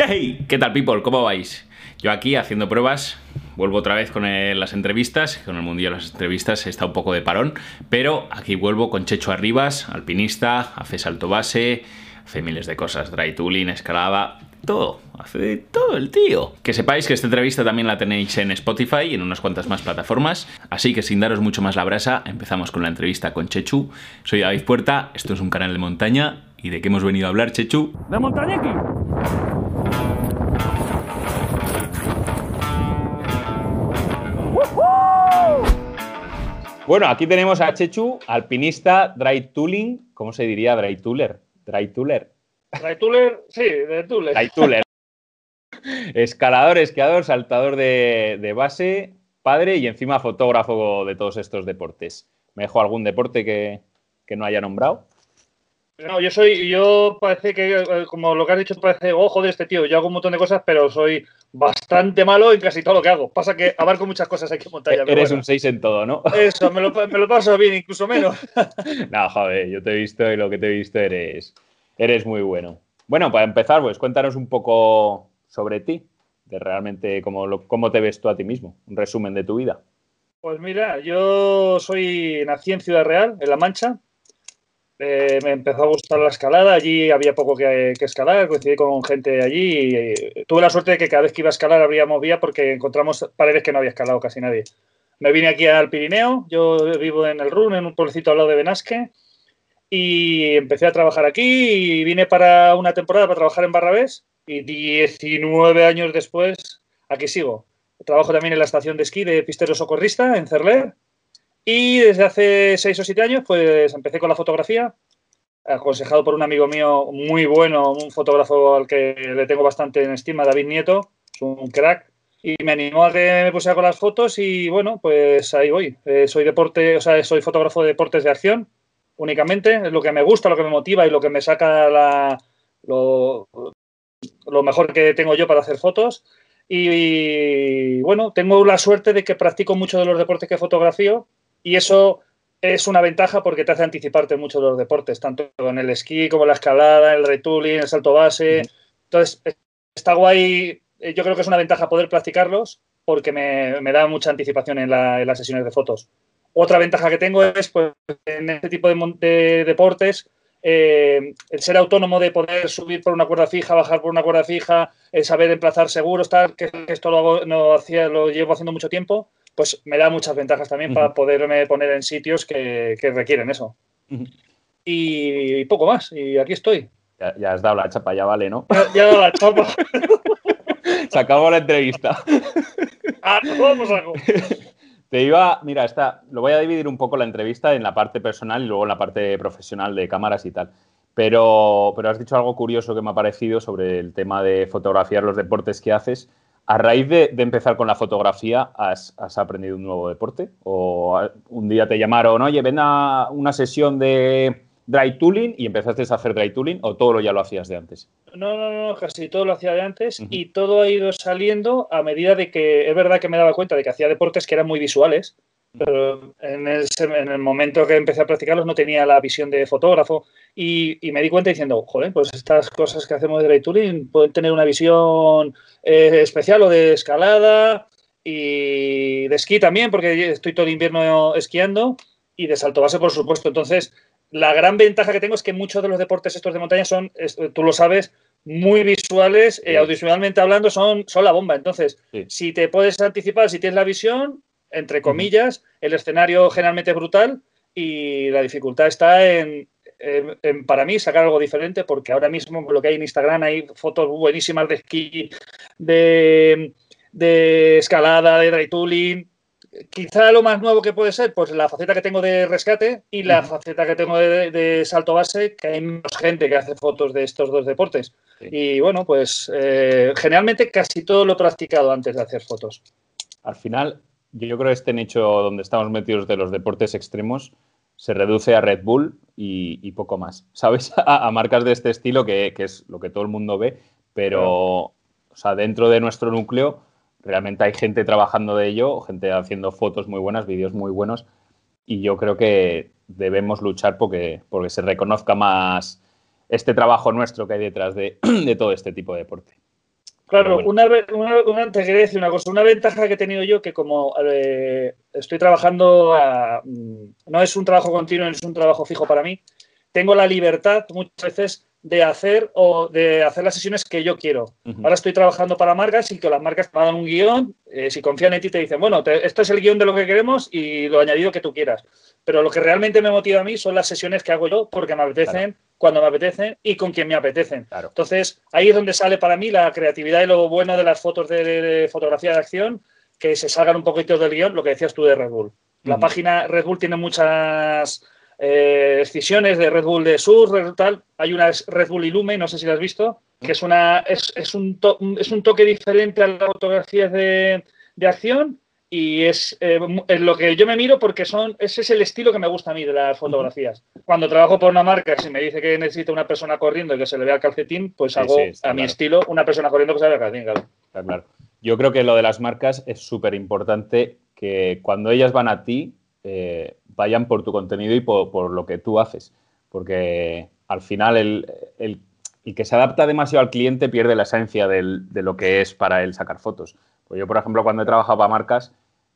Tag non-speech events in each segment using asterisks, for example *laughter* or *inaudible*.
Hey, ¿qué tal people? ¿Cómo vais? Yo aquí haciendo pruebas, vuelvo otra vez con las entrevistas, con el mundillo de las entrevistas está un poco de parón, pero aquí vuelvo con Checho Arribas, alpinista, hace salto base, hace miles de cosas, dry tooling, escalada, todo, hace todo el tío. Que sepáis que esta entrevista también la tenéis en Spotify y en unas cuantas más plataformas, así que sin daros mucho más la brasa, empezamos con la entrevista con Chechu. Soy David Puerta, esto es un canal de montaña, ¿y de qué hemos venido a hablar, Chechu? ¡De montañequi! Bueno, aquí tenemos a Chechu, alpinista, dry tooling, ¿cómo se diría dry tooler? Dry tooler. Dry tooler, sí, de tooler. Dry tooler. Escalador, esquiador, saltador de, base, padre y encima fotógrafo de todos estos deportes. ¿Me dejo algún deporte que, que no haya nombrado? No, yo soy, yo parece que, eh, como lo que has dicho, parece, ojo de este tío, yo hago un montón de cosas, pero soy bastante malo en casi todo lo que hago. Pasa que abarco muchas cosas aquí en montaña. Eres un 6 en todo, ¿no? *laughs* Eso, me lo, me lo, paso bien, incluso menos. *laughs* no, joder, yo te he visto y lo que te he visto eres, eres muy bueno. Bueno, para empezar, pues cuéntanos un poco sobre ti, de realmente cómo, cómo te ves tú a ti mismo, un resumen de tu vida. Pues mira, yo soy, nací en Ciudad Real, en La Mancha, eh, me empezó a gustar la escalada, allí había poco que, escalar, coincidí con gente allí y tuve la suerte de que cada vez que iba a escalar abríamos vía porque encontramos paredes que no había escalado casi nadie. Me vine aquí al Pirineo, yo vivo en el Run, en un pueblecito al lado de Benasque y empecé a trabajar aquí y vine para una temporada para trabajar en Barrabés y 19 años después aquí sigo. Trabajo también en la estación de esquí de pistero socorrista en Cerler y desde hace seis o siete años, pues empecé con la fotografía, aconsejado por un amigo mío muy bueno, un fotógrafo al que le tengo bastante en estima, David Nieto, es un crack, y me animó a que me pusiera con las fotos y bueno, pues ahí voy. Eh, soy deporte, o sea, soy fotógrafo de deportes de acción únicamente, es lo que me gusta, lo que me motiva y lo que me saca la, lo, lo mejor que tengo yo para hacer fotos. Y, bueno, tengo la suerte de que practico mucho de los deportes que fotografío y eso es una ventaja porque te hace anticiparte mucho de los deportes, tanto en el esquí como en la escalada, el retooling, el salto base. Entonces, está guay. Eh, yo creo que es una ventaja poder practicarlos porque me, da mucha anticipación en, las sesiones de fotos. Otra ventaja que tengo es, pues, en este tipo de, deportes, eh, el ser autónomo de poder subir por una cuerda fija, bajar por una cuerda fija, el saber emplazar seguros, tal, que esto lo, no hacía, lo llevo haciendo mucho tiempo pues me da muchas ventajas también para poderme poner en sitios que, requieren eso. y, poco más, y aquí estoy. Ya, has dado la chapa, ya vale, ¿no? Ya, ya he dado la chapa. *laughs* Se acabó la entrevista. ah, vamos a Te iba, mira, esta, lo voy a dividir un poco la entrevista en la parte personal y luego en la parte profesional de cámaras y tal. Pero, pero has dicho algo curioso que me ha parecido sobre el tema de fotografiar los deportes que haces. ¿A raíz de, empezar con la fotografía, has, aprendido un nuevo deporte? ¿O un día te llamaron, oye, ven a una sesión de dry tooling y empezaste a hacer dry tooling o todo lo ya lo hacías de antes? No, no, no, casi todo lo hacía de antes y todo ha ido saliendo a medida de que es verdad que me daba cuenta de que hacía deportes que eran muy visuales, pero en, en el momento que empecé a practicarlos no tenía la visión de fotógrafo y, me di cuenta diciendo, joder, pues estas cosas que hacemos de dry tooling pueden tener una visión eh, especial o de escalada y de esquí también, porque estoy todo el invierno esquiando y de salto base, por supuesto. Entonces, la gran ventaja que tengo es que muchos de los deportes estos de montaña son, tú lo sabes, muy visuales, eh, audiovisualmente hablando, son, son la bomba. Entonces, si te puedes anticipar, si tienes la visión, entre comillas, el escenario generalmente es brutal y la dificultad está en, para mí sacar algo diferente porque ahora mismo lo que hay en Instagram hay fotos buenísimas de esquí, de, escalada, de dry tooling. Quizá lo más nuevo que puede ser, pues la faceta que tengo de rescate y la faceta que tengo de, salto base, que hay menos gente que hace fotos de estos dos deportes. Y bueno, pues eh, generalmente casi todo lo he practicado antes de hacer fotos. Al final, yo creo que este nicho donde estamos metidos de los deportes extremos se reduce a Red Bull y, poco más, ¿sabes? *laughs* A, marcas de este estilo que, es lo que todo el mundo ve, pero o sea, dentro de nuestro núcleo realmente hay gente trabajando de ello, gente haciendo fotos muy buenas, vídeos muy buenos y yo creo que debemos luchar porque, porque se reconozca más este trabajo nuestro que hay detrás de, *clears throat* de todo este tipo de deporte. Claro, una, una, te quería decir una cosa. Una ventaja que he tenido yo, que como eh, estoy trabajando, mm, no es un trabajo continuo, es un trabajo fijo para mí, tengo la libertad muchas veces de hacer o de hacer las sesiones que yo quiero. Ahora estoy trabajando para marcas y que las marcas te dan un guion, eh, si confían en ti te dicen, bueno, esto es el guion de lo que queremos y lo añadido que tú quieras. Pero lo que realmente me motiva a mí son las sesiones que hago yo porque me apetecen, cuando me apetecen y con quien me apetecen. Entonces, ahí es donde sale para mí la creatividad y lo bueno de las fotos de, fotografía de acción, que se salgan un poquito del guion, lo que decías tú de Red Bull. La página Red Bull tiene muchas eh, excisiones de Red Bull de Sur, tal. Hay una Red Bull Illume, no sé si la has visto, que es, una, es, es, un, es un toque diferente a las fotografías de, de acción y es, eh, lo que yo me miro porque son, ese es el estilo que me gusta a mí de las fotografías. Cuando trabajo por una marca, si me dice que necesita una persona corriendo y que se le vea el calcetín, pues hago a mi estilo una persona corriendo que se le vea el calcetín, Está claro. Yo creo que lo de las marcas es súper importante que cuando ellas van a ti, eh, vayan por tu contenido y por, lo que tú haces. Porque al final el, que se adapta demasiado al cliente pierde la esencia de lo que es para él sacar fotos. Pues yo, por ejemplo, cuando he trabajado para marcas,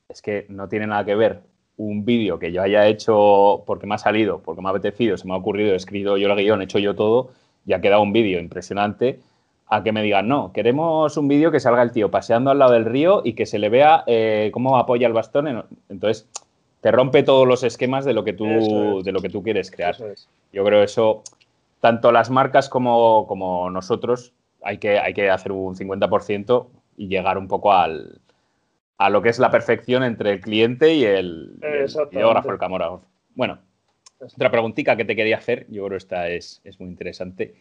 es que no tiene nada que ver un vídeo que yo haya hecho porque me ha salido, porque me ha apetecido, se me ha ocurrido, he escrito yo el guion, he hecho yo todo y ha quedado un vídeo impresionante a que me digan, no, queremos un vídeo que salga el tío paseando al lado del río y que se le vea eh, cómo apoya el bastón. Entonces, te rompe todos los esquemas de lo que tú, de lo que tú quieres crear. Yo creo eso, tanto las marcas como, como nosotros, hay que, hay que hacer un 50% y llegar un poco al, a lo que es la perfección entre el cliente y el, videógrafo, el camarógrafo. Bueno, otra preguntita que te quería hacer, yo creo que esta es, es muy interesante.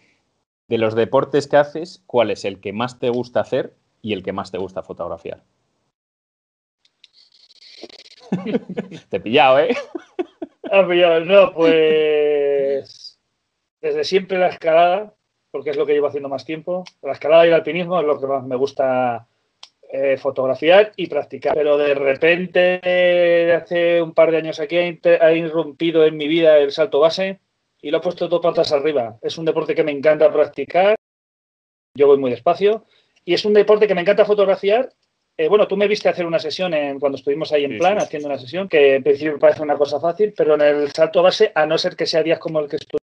De los deportes que haces, ¿cuál es el que más te gusta hacer y el que más te gusta fotografiar? *laughs* Te he pillado, ¿eh? Pillado. No, pues. Desde siempre la escalada, porque es lo que llevo haciendo más tiempo. La escalada y el alpinismo es lo que más me gusta eh, fotografiar y practicar. Pero de repente, hace un par de años aquí, ha, irrumpido en mi vida el salto base y lo he puesto dos patas arriba. Es un deporte que me encanta practicar. Yo voy muy despacio. Y es un deporte que me encanta fotografiar eh, bueno, tú me viste hacer una sesión en, cuando estuvimos ahí en plan, haciendo una sesión, que en principio parece una cosa fácil, pero en el salto base, a no ser que sea días como el que estuve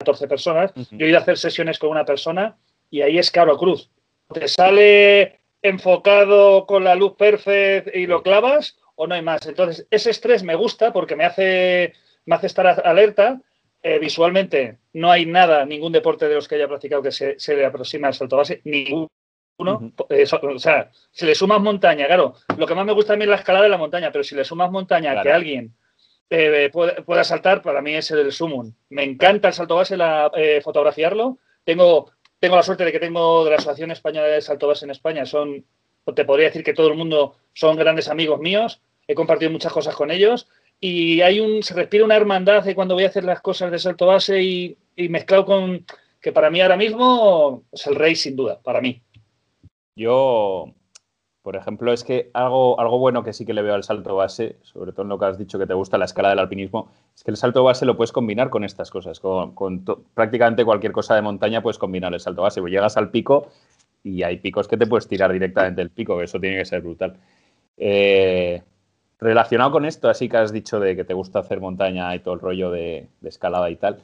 14 personas, yo he ido a hacer sesiones con una persona y ahí es caro cruz. Te sale enfocado con la luz perfecta y lo clavas o no hay más. Entonces, ese estrés me gusta porque me hace, me hace estar alerta. Eh, visualmente no hay nada, ningún deporte de los que haya practicado que se, se le aproxima al salto base, ningún uno, o sea, si le sumas montaña, claro, lo que más me gusta a mí es la escalada de la montaña, pero si le sumas montaña que alguien eh, pueda, saltar, para mí es el sumum. Me encanta el salto base, la, eh, fotografiarlo. Tengo, tengo la suerte de que tengo de la Asociación Española de Salto Base en España, son, te podría decir que todo el mundo son grandes amigos míos, he compartido muchas cosas con ellos y hay un, se respira una hermandad de cuando voy a hacer las cosas de salto base y, y mezclado con, que para mí ahora mismo es el rey sin duda, para mí. Yo, por ejemplo, es que algo, algo bueno que sí que le veo al salto base, sobre todo en lo que has dicho que te gusta la escala del alpinismo, es que el salto base lo puedes combinar con estas cosas. Con, prácticamente cualquier cosa de montaña puedes combinar el salto base. Llegas al pico y hay picos que te puedes tirar directamente del pico, que eso tiene que ser brutal. Eh, relacionado con esto, así que has dicho de que te gusta hacer montaña y todo el rollo de escalada y tal.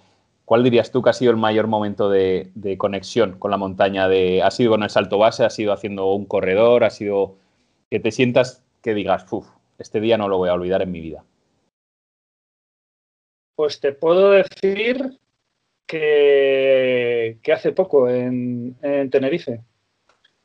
¿Cuál dirías tú que ha sido el mayor momento de, conexión con la montaña? De, ¿Ha sido con el salto base? ¿Ha sido haciendo un corredor? ¿Ha sido que te sientas que digas, uff, este día no lo voy a olvidar en mi vida? Pues te puedo decir que, hace poco en, Tenerife,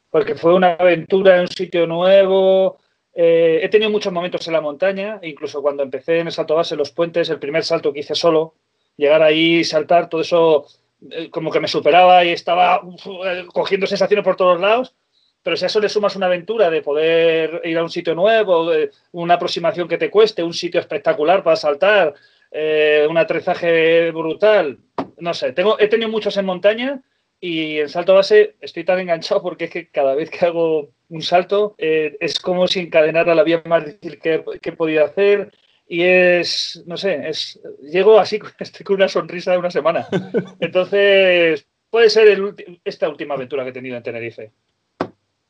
porque fue una aventura en un sitio nuevo. Eh, he tenido muchos momentos en la montaña, incluso cuando empecé en el salto base, los puentes, el primer salto que hice solo, llegar ahí, saltar, todo eso eh, como que me superaba y estaba eh, cogiendo sensaciones por todos lados. Pero si a eso le sumas una aventura de poder ir a un sitio nuevo, una aproximación que te cueste, un sitio espectacular para saltar, eh, un aterrizaje brutal, no sé, tengo, he tenido muchos en montaña y en salto base estoy tan enganchado porque es que cada vez que hago un salto es como si encadenara la vía más difícil que, que podido hacer y es, no sé, es, llego así *laughs* estoy con una sonrisa de una semana. *laughs* Entonces, puede ser esta última aventura que he tenido en Tenerife.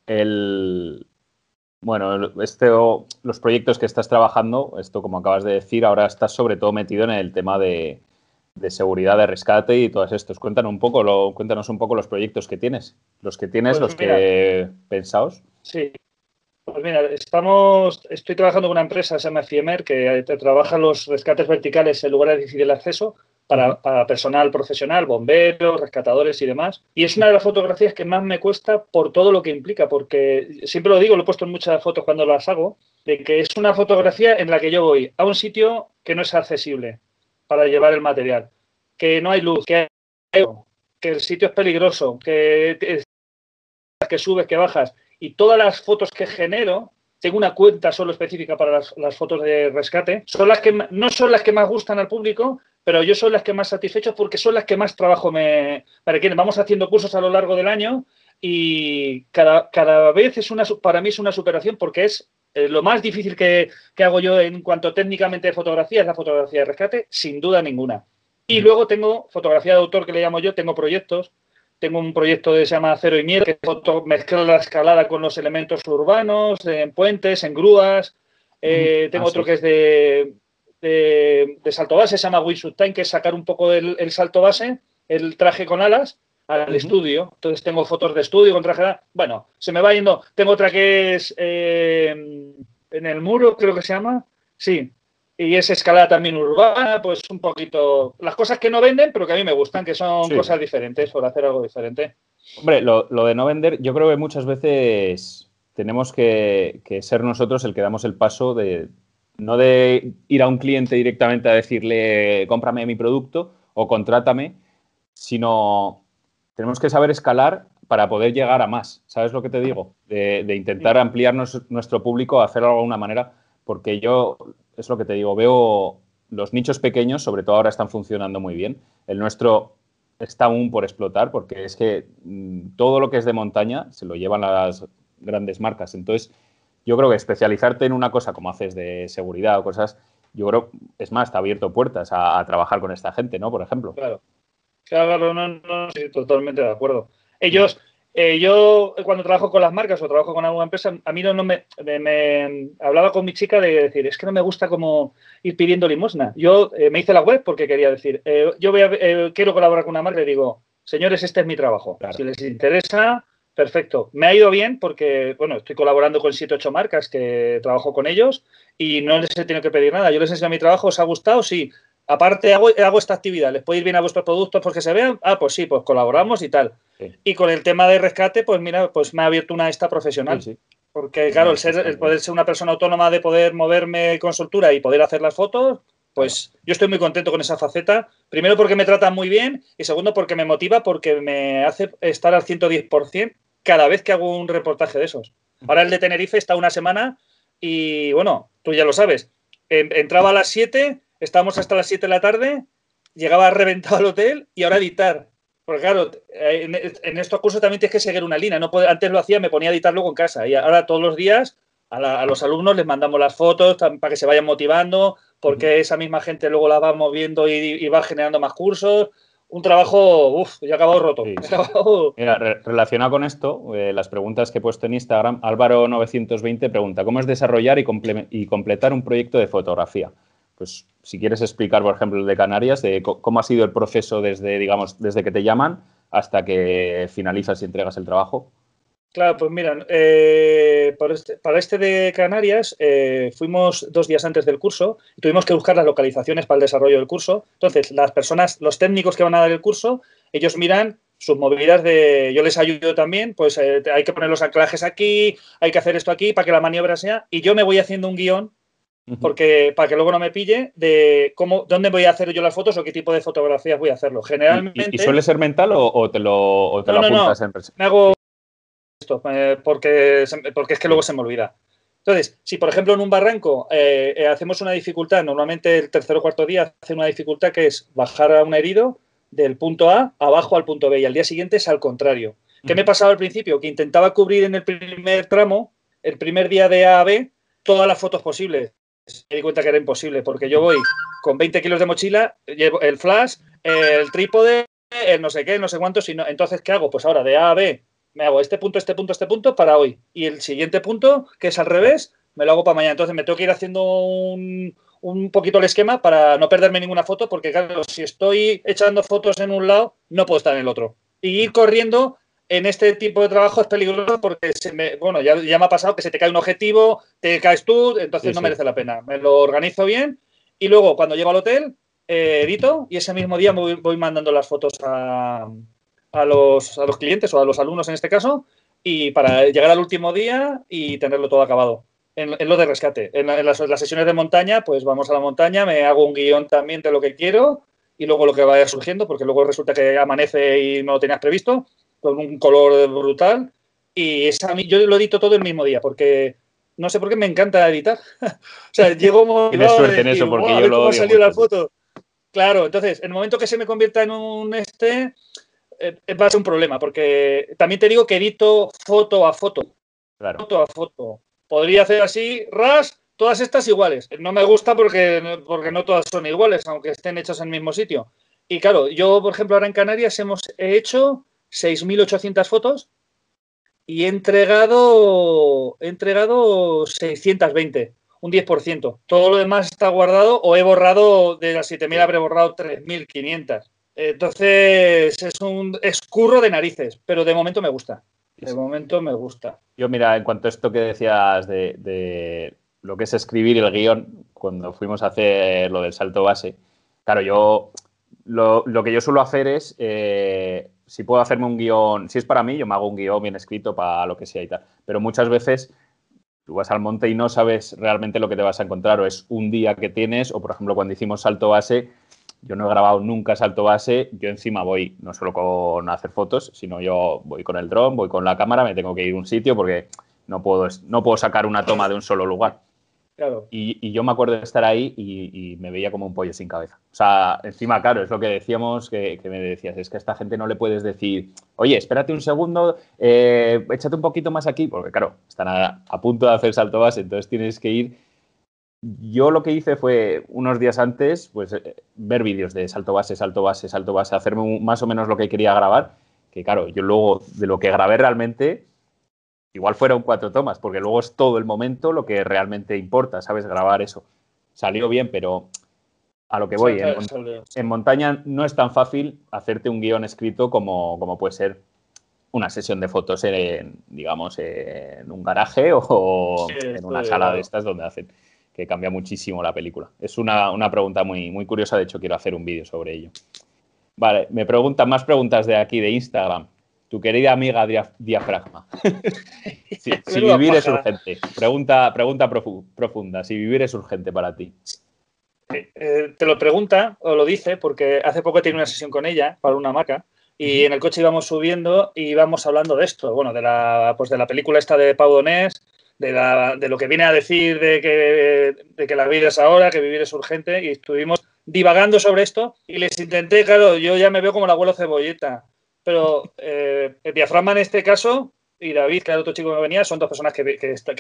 el, bueno, este, los proyectos que estás trabajando, esto como acabas de decir, ahora estás sobre todo metido en el tema de, seguridad de rescate y todos estos. Cuéntanos un poco, lo, cuéntanos un poco los proyectos que tienes, los que tienes, pues los que pensaos. Sí. Pues mira, estamos, estoy trabajando con una empresa, se llama CIEMER, que trabaja los rescates verticales en lugares de difícil acceso para, personal profesional, bomberos, rescatadores y demás. Y es una de las fotografías que más me cuesta por todo lo que implica, porque siempre lo digo, lo he puesto en muchas fotos cuando las hago, de que es una fotografía en la que yo voy a un sitio que no es accesible para llevar el material, que no hay luz, que, que el sitio es peligroso, que subes, que bajas. Y todas las fotos que genero tengo una cuenta solo específica para las, las, fotos de rescate, son las que no son las que más gustan al público, pero yo son las que más satisfecho porque son las que más trabajo me, requieren. Vamos haciendo cursos a lo largo del año y cada, cada vez es una, para mí es una superación porque es eh, lo más difícil que, hago yo en cuanto técnicamente de fotografía es la fotografía de rescate, sin duda ninguna. Y luego tengo fotografía de autor que le llamo yo, tengo proyectos. Tengo un proyecto que se llama Cero y Miel, que mezcla la escalada con los elementos urbanos, en puentes, en grúas. Eh, tengo ah, otro que es de de, salto base, se llama Time, que es sacar un poco el, salto base, el traje con alas, al estudio. Entonces tengo fotos de estudio con traje. Bueno, se me va yendo. Tengo otra que es eh, en el muro, creo que se llama. Sí. Y es escalada también urbana, pues un poquito. Las cosas que no venden, pero que a mí me gustan, que son cosas diferentes, por hacer algo diferente. Hombre, lo, de no vender, yo creo que muchas veces tenemos que ser nosotros el que damos el paso de, no de ir a un cliente directamente a decirle, cómprame mi producto o contrátame, sino tenemos que saber escalar para poder llegar a más. ¿Sabes lo que te digo? De, intentar ampliar nuestro público, hacerlo de alguna manera, porque yo, es lo que te digo, veo los nichos pequeños, sobre todo ahora están funcionando muy bien. El nuestro está aún por explotar, porque es que mm, todo lo que es de montaña se lo llevan las grandes marcas. Entonces, yo creo que especializarte en una cosa como haces de seguridad o cosas, yo creo, es más, ha abierto puertas a, trabajar con esta gente, ¿no? Por ejemplo. Claro. Claro, no, no, sí, totalmente de acuerdo. Ellos, eh, yo cuando trabajo con las marcas o trabajo con alguna empresa, a mí no, me, me, hablaba con mi chica de decir, es que no me gusta como ir pidiendo limosna. Yo eh, me hice la web porque quería decir, eh, yo voy a, quiero colaborar con una marca y digo, señores, este es mi trabajo. Si les interesa, Perfecto. Me ha ido bien porque, bueno, estoy colaborando con 7 8 marcas que trabajo con ellos y no les he tenido que pedir nada. Yo les enseño mi trabajo, ¿os ha gustado? Sí. Aparte, hago, hago esta actividad. ¿Les puede ir bien a vuestros productos porque se vean? Ah, pues sí, pues colaboramos y tal. Y con el tema de rescate, pues mira, pues me ha abierto una esta profesional. Porque, claro, el, ser, el poder ser una persona autónoma de poder moverme con soltura y poder hacer las fotos, pues yo estoy muy contento con esa faceta. Primero porque me tratan muy bien y segundo porque me motiva, porque me hace estar al 110% cada vez que hago un reportaje de esos. Ahora el de Tenerife está una semana y bueno, tú ya lo sabes. Entraba a las 7, estábamos hasta las 7 de la tarde, llegaba reventado al hotel y ahora editar. Porque claro, en, estos cursos también tienes que seguir una línea. No antes lo hacía, me ponía a editar luego en casa. Y ahora todos los días a, los alumnos les mandamos las fotos para que se vayan motivando, porque esa misma gente luego la va moviendo y va generando más cursos un trabajo, uff, ya acabado roto. *laughs* Mira, relacionado con esto, eh, las preguntas que he puesto en Instagram, Álvaro920 pregunta, ¿cómo es desarrollar y, y, completar un proyecto de fotografía? Pues si quieres explicar, por ejemplo, el de Canarias, de cómo ha sido el proceso desde, digamos, desde que te llaman hasta que finalizas y entregas el trabajo. Claro, pues mira, eh, este, para, este, de Canarias eh, fuimos dos días antes del curso y tuvimos que buscar las localizaciones para el desarrollo del curso. Entonces, las personas, los técnicos que van a dar el curso, ellos miran sus movilidades de yo les ayudo también, pues eh, hay que poner los anclajes aquí, hay que hacer esto aquí para que la maniobra sea, y yo me voy haciendo un guion porque para que luego no me pille de cómo, dónde voy a hacer yo las fotos o qué tipo de fotografías voy a hacerlo. Generalmente. ¿Y, suele ser mental o, te lo, o te lo apuntas en Me hago eh, porque, porque es que luego se me olvida. Entonces, si por ejemplo en un barranco eh, eh, hacemos una dificultad, normalmente el tercer o cuarto día hace una dificultad que es bajar a un herido del punto A abajo al punto B y al día siguiente es al contrario. ¿Qué me pasaba al principio? Que intentaba cubrir en el primer tramo, el primer día de A a B, todas las fotos posibles. Me di cuenta que era imposible porque yo voy con 20 kilos de mochila, llevo el flash, el trípode, el no sé qué, no sé cuántos. entonces, ¿qué hago? Pues ahora de A a B me hago este punto, este punto, este punto para hoy. Y el siguiente punto, que es al revés, me lo hago para mañana. Entonces me tengo que ir haciendo un, un poquito el esquema para no perderme ninguna foto, porque claro, si estoy echando fotos en un lado, no puedo estar en el otro. Y ir corriendo en este tipo de trabajo es peligroso porque se me, bueno, ya, ya me ha pasado que se te cae un objetivo, te caes tú, entonces no merece la pena. Me lo organizo bien y luego cuando llego al hotel, eh, edito y ese mismo día voy, voy mandando las fotos a, a, los, a los clientes o a los alumnos en este caso y para llegar al último día y tenerlo todo acabado. En, en lo de rescate. En, en, las, en, las, sesiones de montaña, pues vamos a la montaña, me hago un guion también de lo que quiero y luego lo que vaya surgiendo, porque luego resulta que amanece y no lo tenías previsto, con un color brutal. Y esa, yo lo edito todo el mismo día, porque no sé por qué me encanta editar. *laughs* o sea, *laughs* llego Tienes suerte en eso, porque yo lo cómo salió la foto. Claro, entonces, en el momento que se me convierta en un este, eh, va a ser un problema, porque también te digo que edito foto a foto. Claro. Foto a foto. Podría hacer así, ras, todas estas iguales. No me gusta porque, porque no todas son iguales, aunque estén hechas en el mismo sitio. Y claro, yo, por ejemplo, ahora en Canarias hemos hecho 6.800 fotos y he entregado, he entregado 620, un 10%. Todo lo demás está guardado o he borrado, de las 7.000 habré borrado 3.500. Entonces es un escurro de narices, pero de momento me gusta. De momento me gusta. Yo, mira, en cuanto a esto que decías de, de lo que es escribir el guion, cuando fuimos a hacer lo del salto base, claro, yo lo, lo que yo suelo hacer es, eh, si puedo hacerme un guion, si es para mí, yo me hago un guion bien escrito para lo que sea y tal, pero muchas veces tú vas al monte y no sabes realmente lo que te vas a encontrar, o es un día que tienes, o por ejemplo cuando hicimos salto base, yo no he grabado nunca salto base, yo encima voy no solo con hacer fotos, sino yo voy con el dron, voy con la cámara, me tengo que ir a un sitio porque no puedo, no puedo sacar una toma de un solo lugar. Y, yo me acuerdo de estar ahí y, me veía como un pollo sin cabeza. O sea, encima, claro, es lo que decíamos, que, me decías, es que a esta gente no le puedes decir, oye, espérate un segundo, eh, échate un poquito más aquí, porque claro, están a, a punto de hacer salto base, entonces tienes que ir yo lo que hice fue unos días antes, pues ver vídeos de salto base, salto base, salto base, hacerme más o menos lo que quería grabar. Que claro, yo luego de lo que grabé realmente, igual fueron cuatro tomas, porque luego es todo el momento lo que realmente importa, ¿sabes? Grabar eso. Salió bien, pero a lo que voy, en, en montaña no es tan fácil hacerte un guion escrito como, como puede ser una sesión de fotos en, digamos, en un garaje *laughs* o sí, en una sala de estas donde hacen que cambia muchísimo la película. Es una, una pregunta muy, muy curiosa, de hecho quiero hacer un vídeo sobre ello. Vale, me preguntan más preguntas de aquí, de Instagram. Tu querida amiga dia, Diafragma. *laughs* si vivir es urgente. Pregunta, pregunta profu profunda. Si vivir es urgente para ti. Eh, te lo pregunta o lo dice porque hace poco tiene una sesión con ella para una marca y en el coche íbamos subiendo y íbamos hablando de esto, bueno, de la, pues de la película esta de Pau Donés, de, la, de, lo que viene a decir de que, de que la vida es ahora, que vivir es urgente, y estuvimos divagando sobre esto y les intenté, claro, yo ya me veo como el abuelo cebolleta, pero eh, el diafragma en este caso y David, que era otro chico que venía, son dos personas que,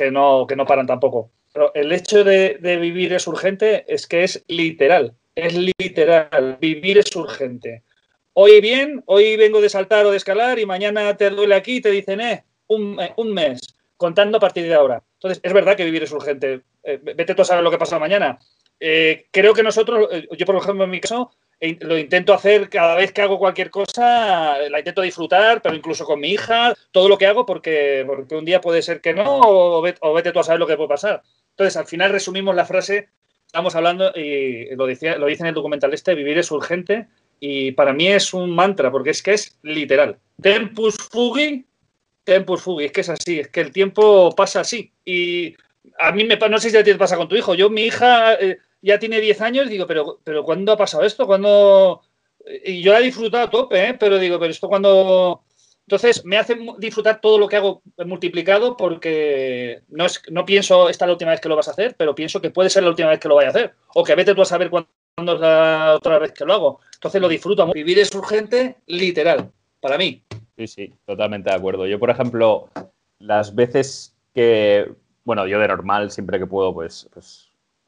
no, que no paran tampoco. Pero el hecho de, vivir es urgente es que es literal, es literal, vivir es urgente. Hoy bien, hoy vengo de saltar o de escalar y mañana te duele aquí y te dicen, eh, un, un mes contando a partir de ahora. Entonces, es verdad que vivir es urgente. Eh, vete tú a saber lo que pasa mañana. Eh, creo que nosotros, yo por ejemplo en mi caso, lo intento hacer cada vez que hago cualquier cosa, la intento disfrutar, pero incluso con mi hija, todo lo que hago, porque, porque un día puede ser que no, o vete, o vete tú a saber lo que puede pasar. Entonces, al final resumimos la frase, estamos hablando, y lo, decía, lo dice en el documental este, vivir es urgente, y para mí es un mantra, porque es que es literal. Tempus fugi, tempus fugi, es que es así, es que el tiempo pasa así. Y a mí me no sé si te pasa con tu hijo. Yo, mi hija eh, ya tiene 10 años, digo, pero, pero ¿cuándo ha pasado esto? ¿Cuándo? Y yo la he disfrutado a tope, ¿eh? pero digo, pero esto cuando. Entonces, me hace disfrutar todo lo que hago multiplicado porque no, es, no pienso esta es la última vez que lo vas a hacer, pero pienso que puede ser la última vez que lo vaya a hacer. O que vete tú a saber cuándo es la otra vez que lo hago. Entonces, lo disfruto. Vivir es urgente, literal, para mí. Sí, sí, totalmente de acuerdo. Yo, por ejemplo, las veces que, bueno, yo de normal, siempre que puedo, pues, pues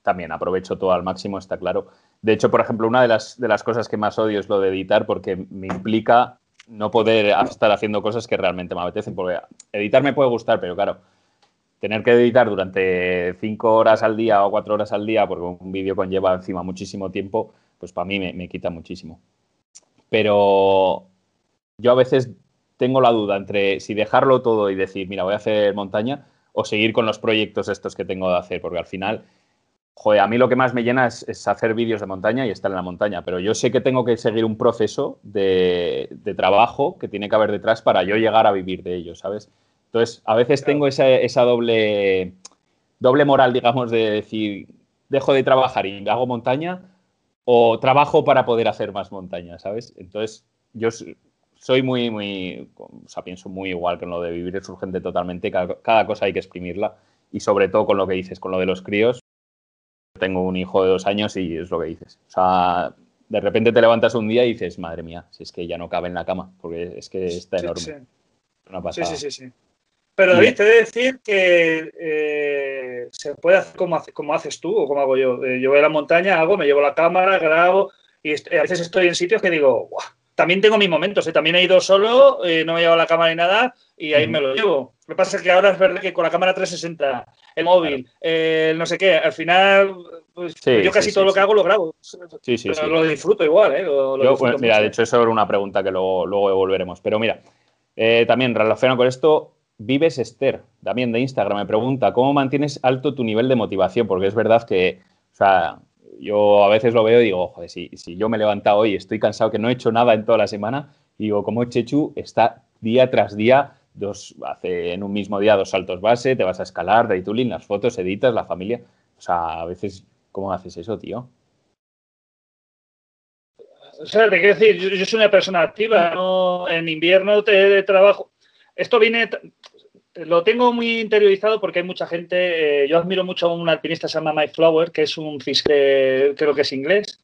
también aprovecho todo al máximo, está claro. De hecho, por ejemplo, una de las, de las cosas que más odio es lo de editar porque me implica no poder estar haciendo cosas que realmente me apetecen. Porque editar me puede gustar, pero claro, tener que editar durante cinco horas al día o cuatro horas al día, porque un vídeo conlleva encima muchísimo tiempo, pues para mí me, quita muchísimo. Pero yo a veces tengo la duda entre si dejarlo todo y decir, mira, voy a hacer montaña, o seguir con los proyectos estos que tengo de hacer, porque al final, joder, a mí lo que más me llena es, hacer vídeos de montaña y estar en la montaña, pero yo sé que tengo que seguir un proceso de, de, trabajo que tiene que haber detrás para yo llegar a vivir de ello, ¿sabes? Entonces, a veces tengo esa, doble, doble moral, digamos, de decir, dejo de trabajar y hago montaña o trabajo para poder hacer más montaña, ¿sabes? Entonces, yo soy muy, muy, o sea, pienso muy igual que en lo de vivir es urgente totalmente, cada, cosa hay que exprimirla y sobre todo con lo que dices, con lo de los críos. Tengo un hijo de dos años y es lo que dices. O sea, de repente te levantas un día y dices, madre mía, si es que ya no cabe en la cama, porque es que está enorme. Sí, sí. sí, sí, sí. Pero David, te he de decir que eh, se puede hacer como, como, haces tú o como hago yo. Eh, yo voy a la montaña, hago, me llevo la cámara, grabo y a veces estoy en sitios que digo, también tengo mis momentos. ¿eh? También he ido solo, no me llevo la cámara ni nada y ahí me lo llevo. Lo que pasa es que ahora es verdad que con la cámara 360, el móvil, no sé qué, al final pues, yo casi todo lo que hago lo grabo. Sí, sí, pero lo disfruto igual. ¿eh? mira, de hecho, eso era una pregunta que luego, luego devolveremos. Pero mira, también relacionado con esto, Vives Esther, también de Instagram, me pregunta, ¿cómo mantienes alto tu nivel de motivación? Porque es verdad que, o sea, yo a veces lo veo y digo, joder, si, si yo me he levantado hoy y estoy cansado que no he hecho nada en toda la semana, y digo, como Chechu está día tras día, dos, hace en un mismo día dos saltos base, te vas a escalar, de tooling, las fotos, editas, la familia. O sea, a veces, ¿cómo haces eso, tío? O sea, te quiero decir, yo, soy una persona activa, ¿no? en invierno te trabajo. Esto viene, lo tengo muy interiorizado porque hay mucha gente. Eh, yo admiro mucho a un alpinista que se llama Mike Flower, que es un fisque, creo que es inglés.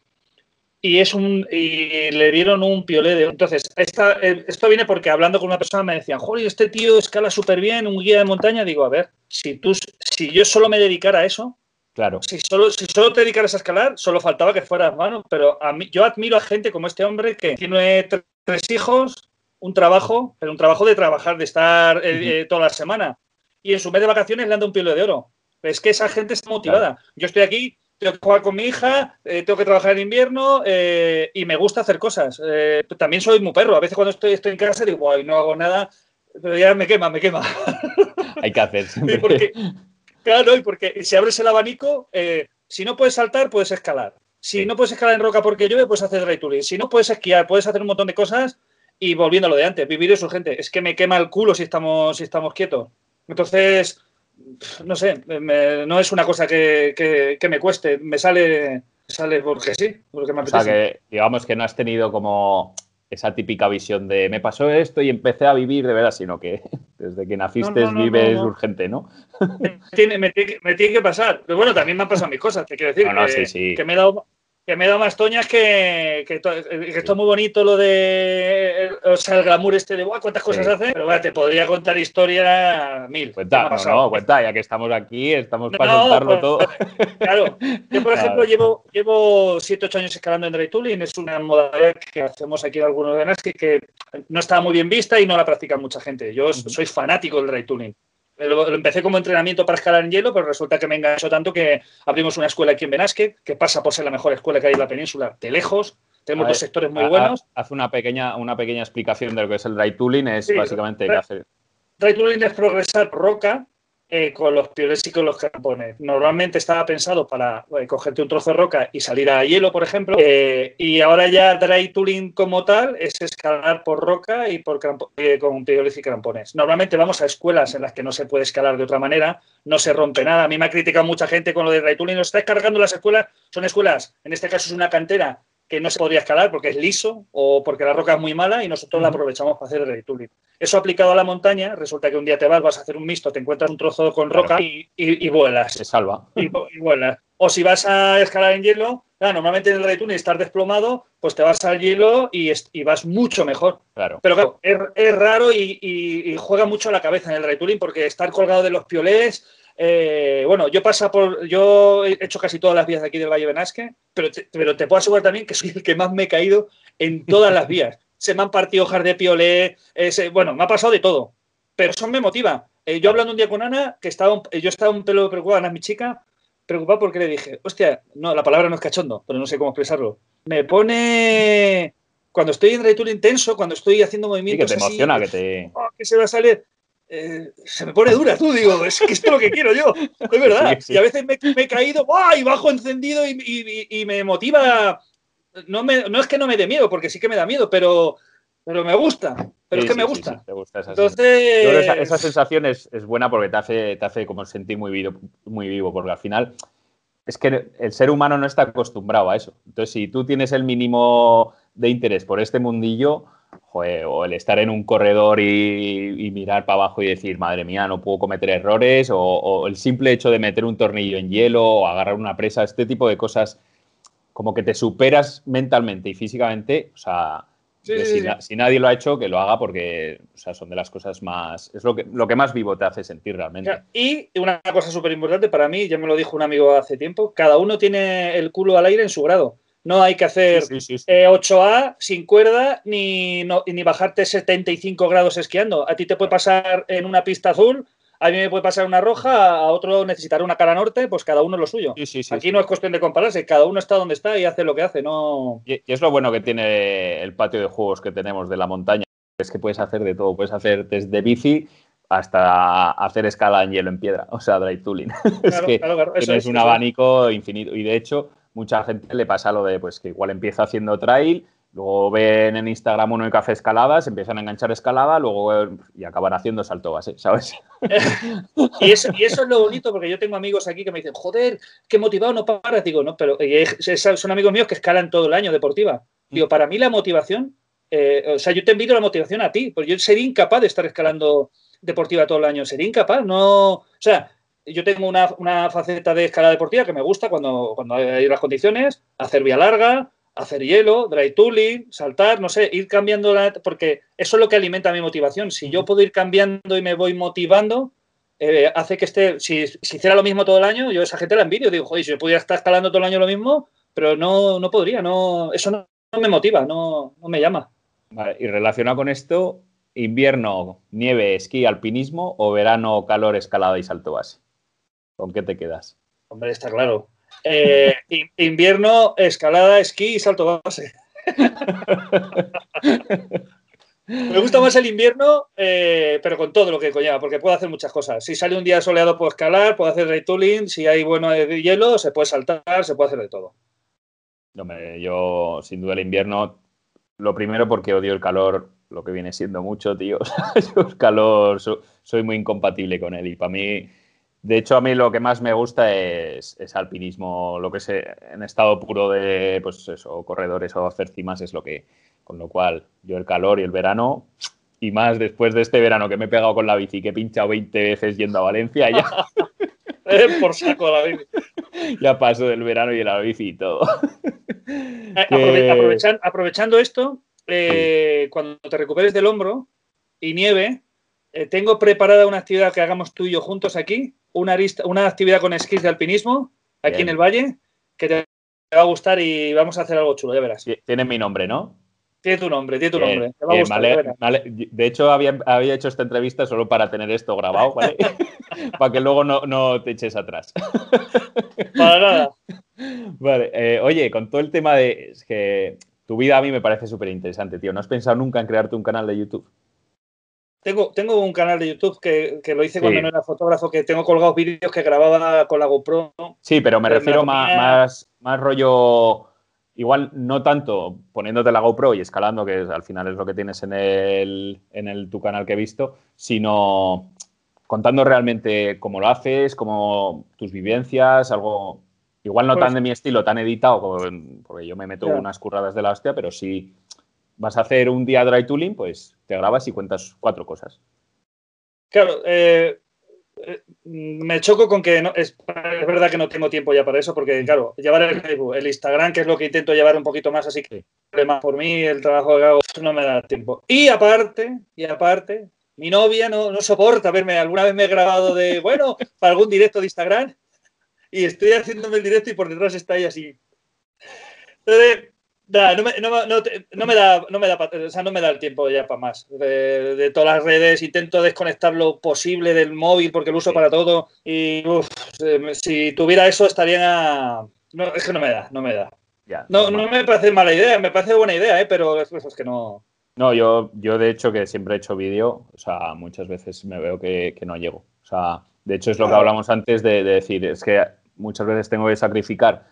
Y, es un, y le dieron un piolé de. Entonces, esta, eh, esto viene porque hablando con una persona me decían, joder, este tío escala súper bien, un guía de montaña. Digo, a ver, si, tú, si yo solo me dedicara a eso, Claro. Si solo, si solo te dedicaras a escalar, solo faltaba que fueras mano. Pero a mí, yo admiro a gente como este hombre que tiene tres hijos, un trabajo, pero un trabajo de trabajar, de estar eh, eh, toda la semana. Y en su mes de vacaciones le anda un pilo de oro. Es que esa gente está motivada. Yo estoy aquí, tengo que jugar con mi hija, eh, tengo que trabajar en invierno y me gusta hacer cosas. también soy muy perro. A veces cuando estoy, estoy en casa digo, Ay, no hago nada, pero ya me quema, me quema. *laughs* Hay que hacer *laughs* siempre. porque, claro, y porque si abres el abanico, si no puedes saltar, puedes escalar. Si no puedes escalar en roca porque llueve, puedes hacer dry touring. Si no puedes esquiar, puedes hacer un montón de cosas y volviendo a lo de antes, vivir es urgente. Es que me quema el culo si estamos, si estamos quietos. Entonces, no sé, no es una cosa que, me cueste. Me sale, sale porque sí, porque me apetece. O sea, que digamos que no has tenido como esa típica visión de me pasó esto y empecé a vivir de verdad, sino que *laughs* desde que naciste vives urgente, ¿no? Me tiene, me, tiene, que pasar. Pero bueno, también me han pasado mis cosas, te quiero decir. que, que me he dado que me he dado más toñas que, que, esto es muy bonito lo de o sea, el glamour este de cuántas cosas hace, pero bueno, te podría contar historia mil. Cuenta, no, no, cuenta, ya que estamos aquí, estamos para contarlo pues, todo. *laughs* Claro, yo por ejemplo llevo, llevo 7, 8 años escalando en dry tooling, es una modalidad que hacemos aquí en algunos de Nasky que no está muy bien vista y no la practica mucha gente. Yo soy fanático del dry tooling. Lo, empecé como entrenamiento para escalar en hielo, pero resulta que me enganchó tanto que abrimos una escuela aquí en Benasque, que pasa por ser la mejor escuela que hay en la península, de lejos. Tenemos dos sectores muy buenos. Haz una pequeña, una pequeña explicación de lo que es el dry tooling. Es básicamente hacer. Dry tooling es progresar roca eh, con los pioles y con los crampones. Normalmente estaba pensado para eh, cogerte un trozo de roca y salir a hielo, por ejemplo, eh, y ahora ya dry tooling como tal es escalar por roca y por con pioles y crampones. Normalmente vamos a escuelas en las que no se puede escalar de otra manera, no se rompe nada. A mí me ha criticado mucha gente con lo de dry tooling. Nos está cargando las escuelas, son escuelas, en este caso es una cantera que no se podría escalar porque es liso o porque la roca es muy mala y nosotros la aprovechamos para hacer el retooling. Eso aplicado a la montaña, resulta que un día te vas, vas a hacer un mixto, te encuentras un trozo con roca y, vuelas. Se salva. Y, vuelas. O si vas a escalar en hielo, normalmente en el retooling estar desplomado, pues te vas al hielo y, vas mucho mejor. Claro. Pero claro, es, raro y, juega mucho la cabeza en el retooling porque estar colgado de los piolés eh, bueno, yo pasa por, yo he hecho casi todas las vías de aquí del Valle Benasque, pero te, pero te puedo asegurar también que soy el que más me he caído en todas las vías. *laughs* se me han partido hojas de piolé, bueno, me ha pasado de todo, pero eso me motiva. Eh, yo hablando un día con Ana, que estaba, yo estaba un pelo preocupado, Ana es mi chica, preocupada porque le dije, hostia, no, la palabra no es cachondo, pero no sé cómo expresarlo. Me pone, cuando estoy en retool intenso, cuando estoy haciendo movimientos sí, que te emociona, que te... Oh, que se va a salir, eh, se me pone dura, tú, digo, es que esto es lo que quiero yo, es verdad. Y a veces me, he caído, y bajo encendido y, me motiva. No, me, no es que no me dé miedo, porque sí que me da miedo, pero, pero me gusta. Pero es que me gusta. Entonces... esa, sensación es, buena porque te hace, te hace como sentir muy vivo, muy vivo, porque al final es que el ser humano no está acostumbrado a eso. Entonces, si tú tienes el mínimo de interés por este mundillo, o el estar en un corredor y, mirar para abajo y decir, madre mía, no puedo cometer errores, o, el simple hecho de meter un tornillo en hielo o agarrar una presa, este tipo de cosas, como que te superas mentalmente y físicamente, o sea, si, nadie lo ha hecho, que lo haga porque son de las cosas más, es lo que, lo que más vivo te hace sentir realmente. Y una cosa súper importante para mí, ya me lo dijo un amigo hace tiempo, cada uno tiene el culo al aire en su grado. No hay que hacer 8A eh, sin cuerda ni, ni bajarte 75 grados esquiando. A ti te puede pasar en una pista azul, a mí me puede pasar una roja, a otro necesitará una cara norte, pues cada uno lo suyo. Aquí no es cuestión de compararse, cada uno está donde está y hace lo que hace. No... Y, es lo bueno que tiene el patio de juegos que tenemos de la montaña, es que puedes hacer de todo, puedes hacer desde bici hasta hacer escala en hielo en piedra, o sea, dry tooling. *laughs* es que tienes un abanico infinito y de hecho mucha gente le pasa lo de pues que igual empieza haciendo trail, luego ven en Instagram uno de café escaladas, empiezan a enganchar escalada, luego y acaban haciendo salto base, ¿sabes? *laughs* y, eso, y eso es lo bonito, porque yo tengo amigos aquí que me dicen, joder, qué motivado, no paras. Digo, no, pero son amigos míos que escalan todo el año deportiva. Digo, para mí la motivación, eh, o sea, yo te envidio la motivación a ti, porque yo sería incapaz de estar escalando deportiva todo el año, sería incapaz, no, o sea, yo tengo una, faceta de escalada deportiva que me gusta cuando, cuando hay las condiciones, hacer vía larga, hacer hielo, dry tooling, saltar, no sé, ir cambiando, la, porque eso es lo que alimenta mi motivación. Si yo puedo ir cambiando y me voy motivando, eh, hace que esté, si, hiciera lo mismo todo el año, yo a esa gente la envidio, digo, joder, si yo pudiera estar escalando todo el año lo mismo, pero no, no podría, no, eso no, me motiva, no, no me llama. Vale, y relacionado con esto, invierno, nieve, esquí, alpinismo o verano, calor, escalada y salto base. ¿Con qué te quedas? Hombre, está claro. Eh, *laughs* invierno, escalada, esquí y salto base. *laughs* Me gusta más el invierno, eh, pero con todo lo que conlleva, porque puedo hacer muchas cosas. Si sale un día soleado, puedo escalar, puedo hacer retooling. Si hay bueno de hielo, se puede saltar, se puede hacer de todo. Hombre, yo sin duda el invierno, lo primero porque odio el calor, lo que viene siendo mucho, tío. yo *laughs* el calor, soy muy incompatible con él y para mí de hecho, a mí lo que más me gusta es, alpinismo, lo que es en estado puro de, pues eso, corredores o hacer cimas es lo que, con lo cual yo el calor y el verano, y más después de este verano que me he pegado con la bici, que he pinchado 20 veces yendo a Valencia, ya... *laughs* Por saco la bici. *laughs* ya paso del verano y de la bici y todo. *laughs* Eh, aprovechando esto, eh, cuando te recuperes del hombro y nieve, eh, tengo preparada una actividad que hagamos tú y yo juntos aquí, una, una actividad con esquís de alpinismo aquí en el valle que te va a gustar y vamos a hacer algo chulo, ya verás. Tiene mi nombre, ¿no? Tiene tu nombre, tiene tu nombre. De hecho, había, hecho esta entrevista solo para tener esto grabado, ¿vale? *laughs* para que luego no, te eches atrás. para nada. Vale, eh, oye, con todo el tema de es que tu vida a mí me parece súper interesante, tío. ¿No has pensado nunca en crearte un canal de YouTube? Tengo, tengo un canal de YouTube que, lo hice cuando no era fotógrafo, que tengo colgados vídeos que grababa con la GoPro. Sí, pero me refiero más, más, rollo, igual no tanto poniéndote la GoPro y escalando, que al final es lo que tienes en el, en el tu canal que he visto, sino contando realmente cómo lo haces, cómo tus vivencias, algo igual no tan pues de mi estilo, tan editado, porque yo me meto unas curradas de la hostia, pero sí vas a hacer un día dry tooling, pues te grabas y cuentas cuatro cosas. Claro, eh, eh, me choco con que es, verdad que no tengo tiempo ya para eso, porque claro, llevar el Facebook, el Instagram, que es lo que intento llevar un poquito más, así que más por mí, el trabajo que hago, no me da tiempo. Y aparte, y aparte, mi novia no, no soporta verme, alguna vez me he grabado de, bueno, para algún directo de Instagram, y estoy haciéndome el directo y por detrás está ella así. Entonces, no, me, no, no, no, me da, no, me da, o sea, no me da el tiempo ya para más. De, de, todas las redes intento desconectar lo posible del móvil porque lo uso para todo. Y uf, si tuviera eso estaría... No, es que no me da, no me da. Ya, no, no me parece mala idea, me parece buena idea, ¿eh? pero es, es que no... No, yo, yo de hecho que siempre he hecho vídeo, o sea, muchas veces me veo que, que no llego. O sea, de hecho es lo que hablamos antes de, de decir, es que muchas veces tengo que sacrificar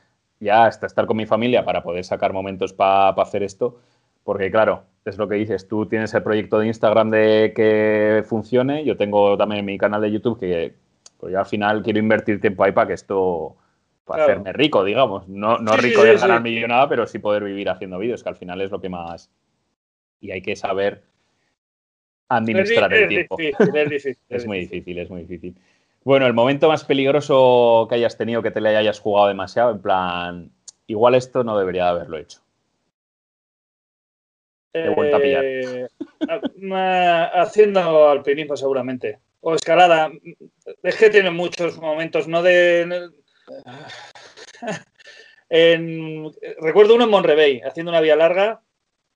ya hasta estar con mi familia para poder sacar momentos para hacer esto. Porque claro, es lo que dices, tú tienes el proyecto de Instagram de que funcione, yo tengo también mi canal de YouTube que pues yo al final quiero invertir tiempo ahí para que esto, para hacerme rico, digamos. No, no rico de ganar millonada, pero sí poder vivir haciendo vídeos, que al final es lo que más... Y hay que saber administrar el tiempo. *laughs* es muy difícil, es muy difícil. Bueno, el momento más peligroso que hayas tenido, que te le hayas jugado demasiado, en plan, igual esto no debería haberlo hecho. He vuelto a pillar. Eh, haciendo alpinismo seguramente. O escalada. Es que tiene muchos momentos, no de... *laughs* recuerdo uno en Monrevey, haciendo una vía larga,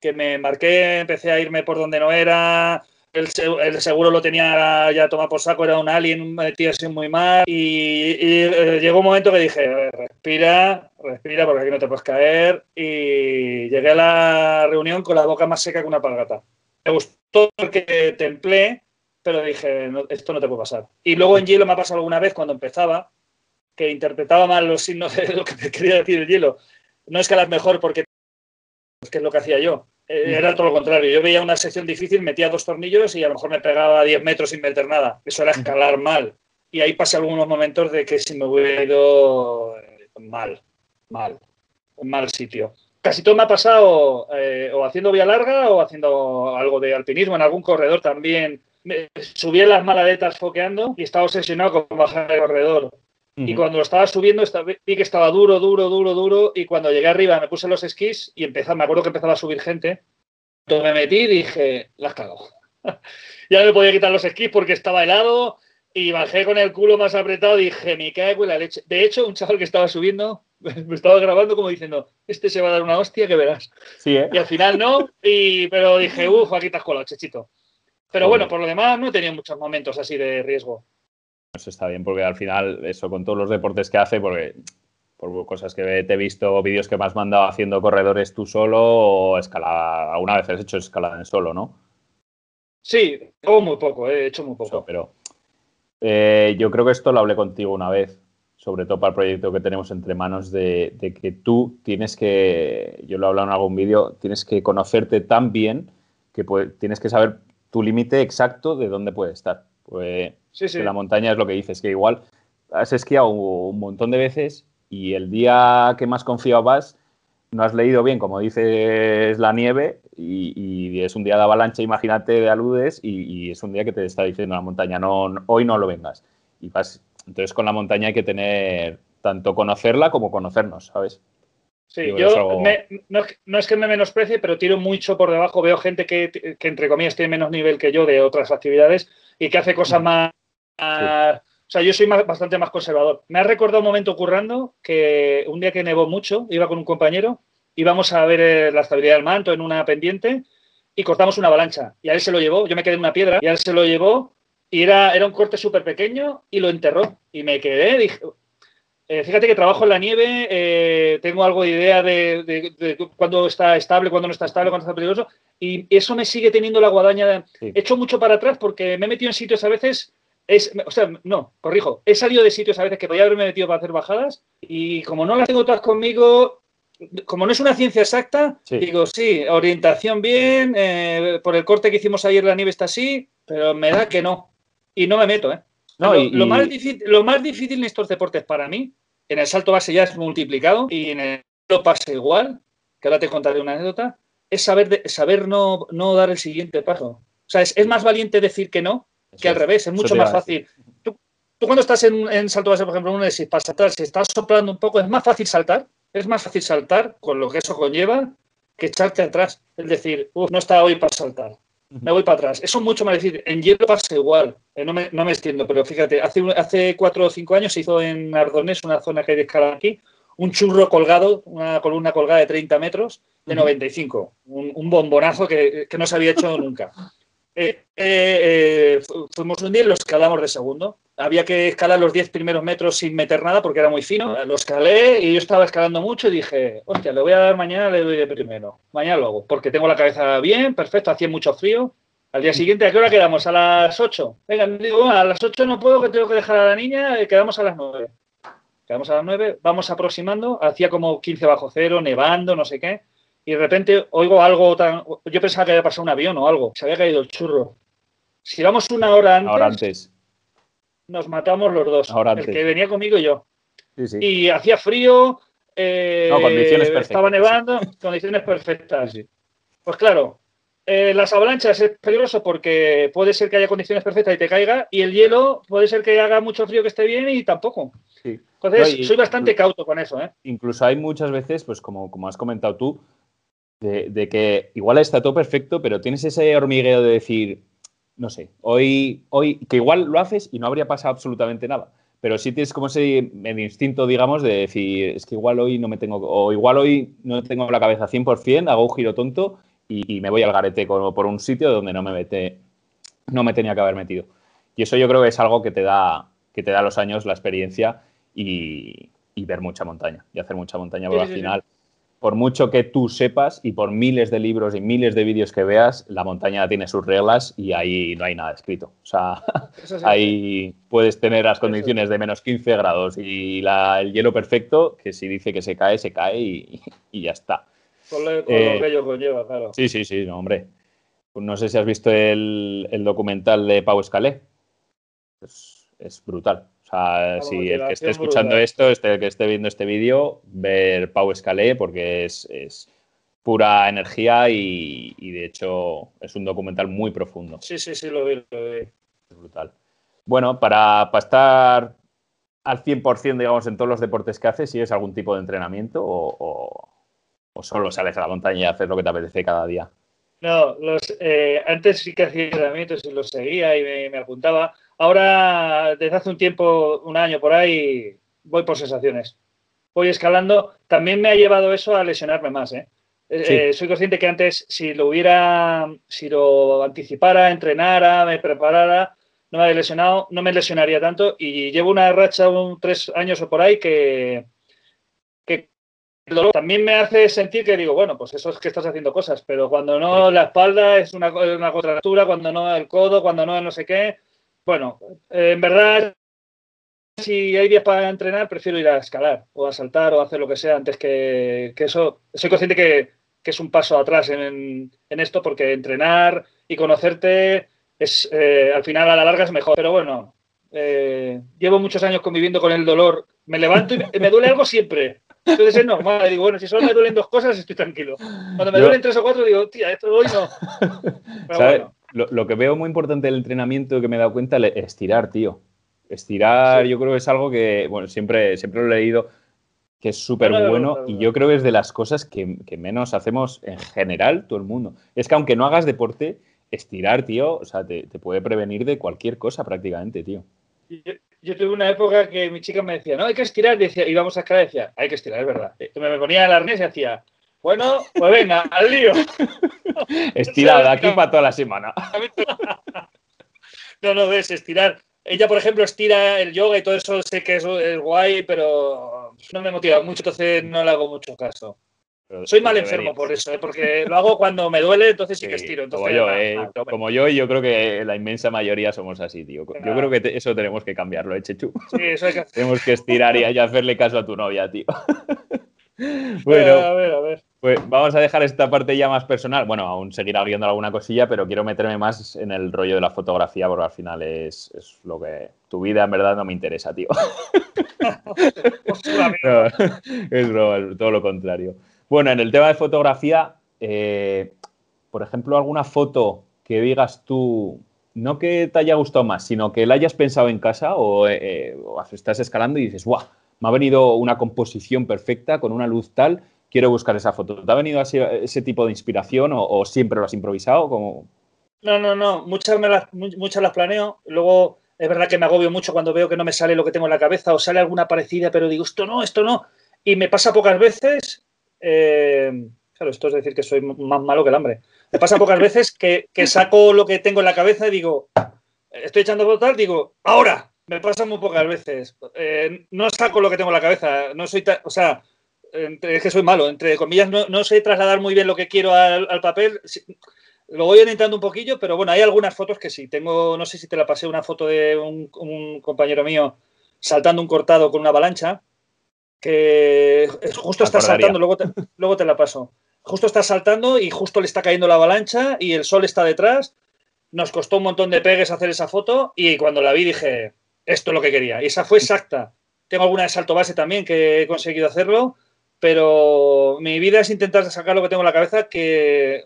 que me marqué, empecé a irme por donde no era, el, seguro lo tenía ya tomado por saco, era un alien, metido así muy mal. Y, eh, llegó un momento que dije, respira, respira, porque aquí no te puedes caer. Y llegué a la reunión con la boca más seca que una palgata. Me gustó porque templé, pero dije, esto no te puede pasar. Y luego en hielo me ha pasado alguna vez cuando empezaba, que interpretaba mal los signos de lo que me quería decir el hielo. No es que las mejor porque que es lo que hacía yo. Eh, era todo lo contrario. Yo veía una sección difícil, metía dos tornillos y a lo mejor me pegaba a 10 metros sin meter nada. Eso era escalar mal. Y ahí pasé algunos momentos de que si me hubiera ido eh, mal, mal, mal sitio. Casi todo me ha pasado eh, o haciendo vía larga o haciendo algo de alpinismo. En algún corredor también. Me subí en las maladetas foqueando y estaba obsesionado con bajar el corredor. Y cuando lo estaba subiendo, vi que estaba duro, duro, duro, duro. Y cuando llegué arriba me puse los esquís y empezaba, me acuerdo que empezaba a subir gente. Entonces me metí y dije, las cago. *laughs* ya no me podía quitar los esquís porque estaba helado y bajé con el culo más apretado dije, me cago en la leche. De hecho, un chaval que estaba subiendo *laughs* me estaba grabando como diciendo, este se va a dar una hostia que verás. Sí, ¿eh? Y al final no, y, pero dije, uff, aquí te has colado, chechito. Pero bueno, por lo demás no he tenido muchos momentos así de riesgo. Eso está bien, porque al final, eso con todos los deportes que hace, porque por cosas que te he visto, vídeos que me has mandado haciendo corredores tú solo o escalada, alguna vez has hecho escalada en solo, ¿no? Sí, hago muy poco, he hecho muy poco. pero eh, yo creo que esto lo hablé contigo una vez, sobre todo para el proyecto que tenemos entre manos, de, que tú tienes que, yo lo he hablado en algún vídeo, tienes que conocerte tan bien que tienes que saber tu límite exacto de dónde puede estar. Pues sí, la montaña es lo que dices, que igual has esquiado un montón de veces y el día que más confiado vas, no has leído bien, como dices, la nieve y, es un día de avalancha, imagínate, de aludes y, es un día que te está diciendo la montaña, no, hoy no lo vengas. Y vas, entonces con la montaña hay que tener tanto conocerla como conocernos, ¿sabes? Sí, yo no, es que me menosprecie, pero tiro mucho por debajo. Veo gente que, que, entre comillas, tiene menos nivel que yo de otras actividades y que hace cosas más, o sea, yo soy bastante más conservador. Me ha recordado un momento currando que un día que nevó mucho, iba con un compañero, íbamos a ver eh, la estabilidad del manto en una pendiente y cortamos una avalancha. Y a él se lo llevó, yo me quedé en una piedra, y a él se lo llevó y era, era un corte súper pequeño y lo enterró. Y me quedé, dije, eh, fíjate que trabajo en la nieve, eh, tengo algo de idea de, de, cuándo está estable, cuándo no está estable, cuándo está peligroso, y eso me sigue teniendo la guadaña. He hecho mucho para atrás porque me he metido en sitios a veces es, o sea, no, corrijo, he salido de sitios a veces que podía haberme metido para hacer bajadas y como no las tengo todas conmigo, como no es una ciencia exacta, digo, sí, orientación bien, eh, por el corte que hicimos ayer la nieve está así, pero me da que no. Y no me meto, ¿eh? No, lo, más difícil, lo más difícil en estos deportes para mí, en el salto base ya es multiplicado y en el lo pasa igual, que ahora te contaré una anécdota, es saber, saber no, no dar el siguiente paso. O sea, es, es más valiente decir que no que al revés, es mucho más fácil. Tú, cuando estás en, salto base, por ejemplo, uno si para saltar, si estás soplando un poco, es más fácil saltar, es más fácil saltar con lo que eso conlleva que echarte atrás. Es decir, no está hoy para saltar, me voy para atrás. Eso es mucho más difícil. En hielo pasa igual, eh, no, me, no, me, extiendo, pero fíjate, hace, hace cuatro o cinco años se hizo en Ardones, una zona que hay de escala aquí, un churro colgado, una columna colgada de 30 metros, de 95, un, un bombonazo que, que, no se había hecho nunca. Eh, eh, fuimos un día y lo escalamos de segundo. Había que escalar los 10 primeros metros sin meter nada porque era muy fino. Lo escalé y yo estaba escalando mucho y dije, hostia, le voy a dar mañana, le doy de primero. Mañana lo hago, porque tengo la cabeza bien, perfecto, hacía mucho frío. Al día siguiente, ¿a qué hora quedamos? A las 8. Venga, digo, a las 8 no puedo, que tengo que dejar a la niña, quedamos a las 9. Quedamos a las 9, vamos aproximando, hacía como 15 bajo cero, nevando, no sé qué, y de repente oigo algo tan... Yo pensaba que había pasado un avión o algo, se había caído el churro. Si vamos una hora antes, Ahora antes. nos matamos los dos, Ahora el antes. que venía conmigo y yo. Sí, sí. Y hacía frío, eh, No, condiciones perfectas, estaba nevando, *laughs* condiciones perfectas. Sí. Pues claro, eh, las avalanchas es peligroso porque puede ser que haya condiciones perfectas y te caiga, y el hielo puede ser que haga mucho frío que esté bien y tampoco. Sí. Entonces, No, y- soy bastante cauto con eso, ¿eh? Incluso hay muchas veces, pues como, como has comentado tú, de, de que igual está todo perfecto, pero tienes ese hormigueo de decir, no sé, hoy, hoy, que igual lo haces y no habría pasado absolutamente nada. Pero sí tienes como ese instinto, digamos, de decir, es que igual hoy no me tengo, o igual hoy no tengo la cabeza 100%, hago un giro tonto y, y me voy al garete como por un sitio donde no me mete, no me tenía que haber metido. Y eso yo creo que es algo que te da, que te da los años, la experiencia y, y ver mucha montaña y hacer mucha montaña, porque Sí, al sí. final, por mucho que tú sepas y por miles de libros y miles de vídeos que veas, la montaña tiene sus reglas y ahí no hay nada escrito. O sea, sí. *laughs* ahí puedes tener las condiciones de menos 15 grados y la- el hielo perfecto, que si dice que se cae, se cae y, *laughs* y ya está. Con lo, con Eh, lo que ello conlleva, claro. Sí, sí, sí, no, hombre. Pues no sé si has visto el, el documental de Pau Escalé. Es, es brutal. O sea, si el que esté escuchando brutal. esto, este, el que esté viendo este vídeo, ver Pau Escalé porque es, es pura energía y, y, de hecho es un documental muy profundo. Sí, sí, sí, lo vi, lo vi. Es brutal. Bueno, para, para estar al 100%, digamos, en todos los deportes que haces, ¿sigues algún tipo de entrenamiento o, o- o solo sales a la montaña y haces lo que te apetece cada día? No, los, eh, antes sí que hacía entrenamientos y los seguía y me, me apuntaba. Ahora, desde hace un tiempo, un año por ahí, voy por sensaciones. Voy escalando. También me ha llevado eso a lesionarme más. ¿eh? Eh, Sí. eh, soy consciente que antes, si lo hubiera, si lo anticipara, entrenara, me preparara, no me había lesionado, no me lesionaría tanto. Y llevo una racha, un tres años o por ahí, que, que el dolor también me hace sentir que digo, bueno, pues eso es que estás haciendo cosas, pero cuando no la espalda es una, una contractura, cuando no el codo, cuando no el no sé qué. Bueno, eh, en verdad, si hay días para entrenar, prefiero ir a escalar o a saltar o a hacer lo que sea antes que, que eso. Soy consciente que, que es un paso atrás en, en esto porque entrenar y conocerte es eh, al final a la larga es mejor. Pero bueno, eh, llevo muchos años conviviendo con el dolor. Me levanto y me, duele algo siempre. Entonces es normal. Digo, bueno, si solo me duelen dos cosas, estoy tranquilo. Cuando me Yo- duelen tres o cuatro, digo, tía, esto hoy no. *laughs* Pero bueno, Lo, lo que veo muy importante del entrenamiento que me he dado cuenta es estirar, tío. Estirar, Sí. yo creo que es algo que, bueno, siempre, siempre lo he leído, que es súper bueno y yo creo que es de las cosas que, que menos hacemos en general todo el mundo. Es que aunque no hagas deporte, estirar, tío, o sea, te, te puede prevenir de cualquier cosa prácticamente, tío. yo, yo tuve una época que mi chica me decía, no, hay que estirar. Y decía, íbamos a escalar decía, hay que estirar, es verdad. Me, me ponía el arnés y hacía, bueno, pues venga, al lío. *laughs* Estirar de aquí para toda la semana. *laughs* No, no, ves, estirar. Ella, por ejemplo, estira el yoga y todo eso, sé que eso es guay, pero no me motiva mucho, entonces no le hago mucho caso. Pero Soy mal deberías. enfermo por eso, ¿eh? porque lo hago cuando me duele, entonces sí, que estiro. como yo, nada, eh, nada, como yo y yo creo que la inmensa mayoría somos así, tío. Yo creo que te- eso tenemos que cambiarlo, ¿eh, Chechu? Sí, eso hay que. *laughs* Tenemos que estirar y y hacerle caso a tu novia, tío. A bueno, ver, a ver. Pues vamos a dejar esta parte ya más personal. Bueno, aún seguirá viendo alguna cosilla, pero quiero meterme más en el rollo de la fotografía, porque al final es, es lo que tu vida en verdad no me interesa, tío. *laughs* No, es broma, es todo lo contrario. Bueno, en el tema de fotografía, eh, por ejemplo, alguna foto que digas tú, no que te haya gustado más, sino que la hayas pensado en casa o, eh, o estás escalando y dices, ¡guau! Me ha venido una composición perfecta con una luz tal, quiero buscar esa foto. ¿Te ha venido así, ese tipo de inspiración o, siempre lo has improvisado? No, no, no. Muchas, me las, mu- muchas las planeo. Luego es verdad que me agobio mucho cuando veo que no me sale lo que tengo en la cabeza o sale alguna parecida, pero digo, esto no, esto no. Y me pasa pocas veces. eh, Claro, esto es decir que soy más malo que el hambre. Me pasa pocas veces que, saco lo que tengo en la cabeza y digo, estoy echando total, digo, ahora. Me pasa muy pocas veces. Eh, no saco lo que tengo en la cabeza. No soy, o sea, es que soy malo. Entre comillas, no, sé trasladar muy bien lo que quiero al, papel. Lo voy orientando un poquillo, pero bueno, hay algunas fotos que sí. Tengo, no sé si te la pasé, una foto de un compañero mío saltando un cortado con una avalancha que justo está saltando, luego te, luego te la paso. Justo está saltando y justo le está cayendo la avalancha y el sol está detrás. Nos costó un montón de pegues hacer esa foto y cuando la vi dije, esto es lo que quería. Y esa fue exacta. Tengo alguna de salto base también que he conseguido hacerlo, pero mi vida es intentar sacar lo que tengo en la cabeza que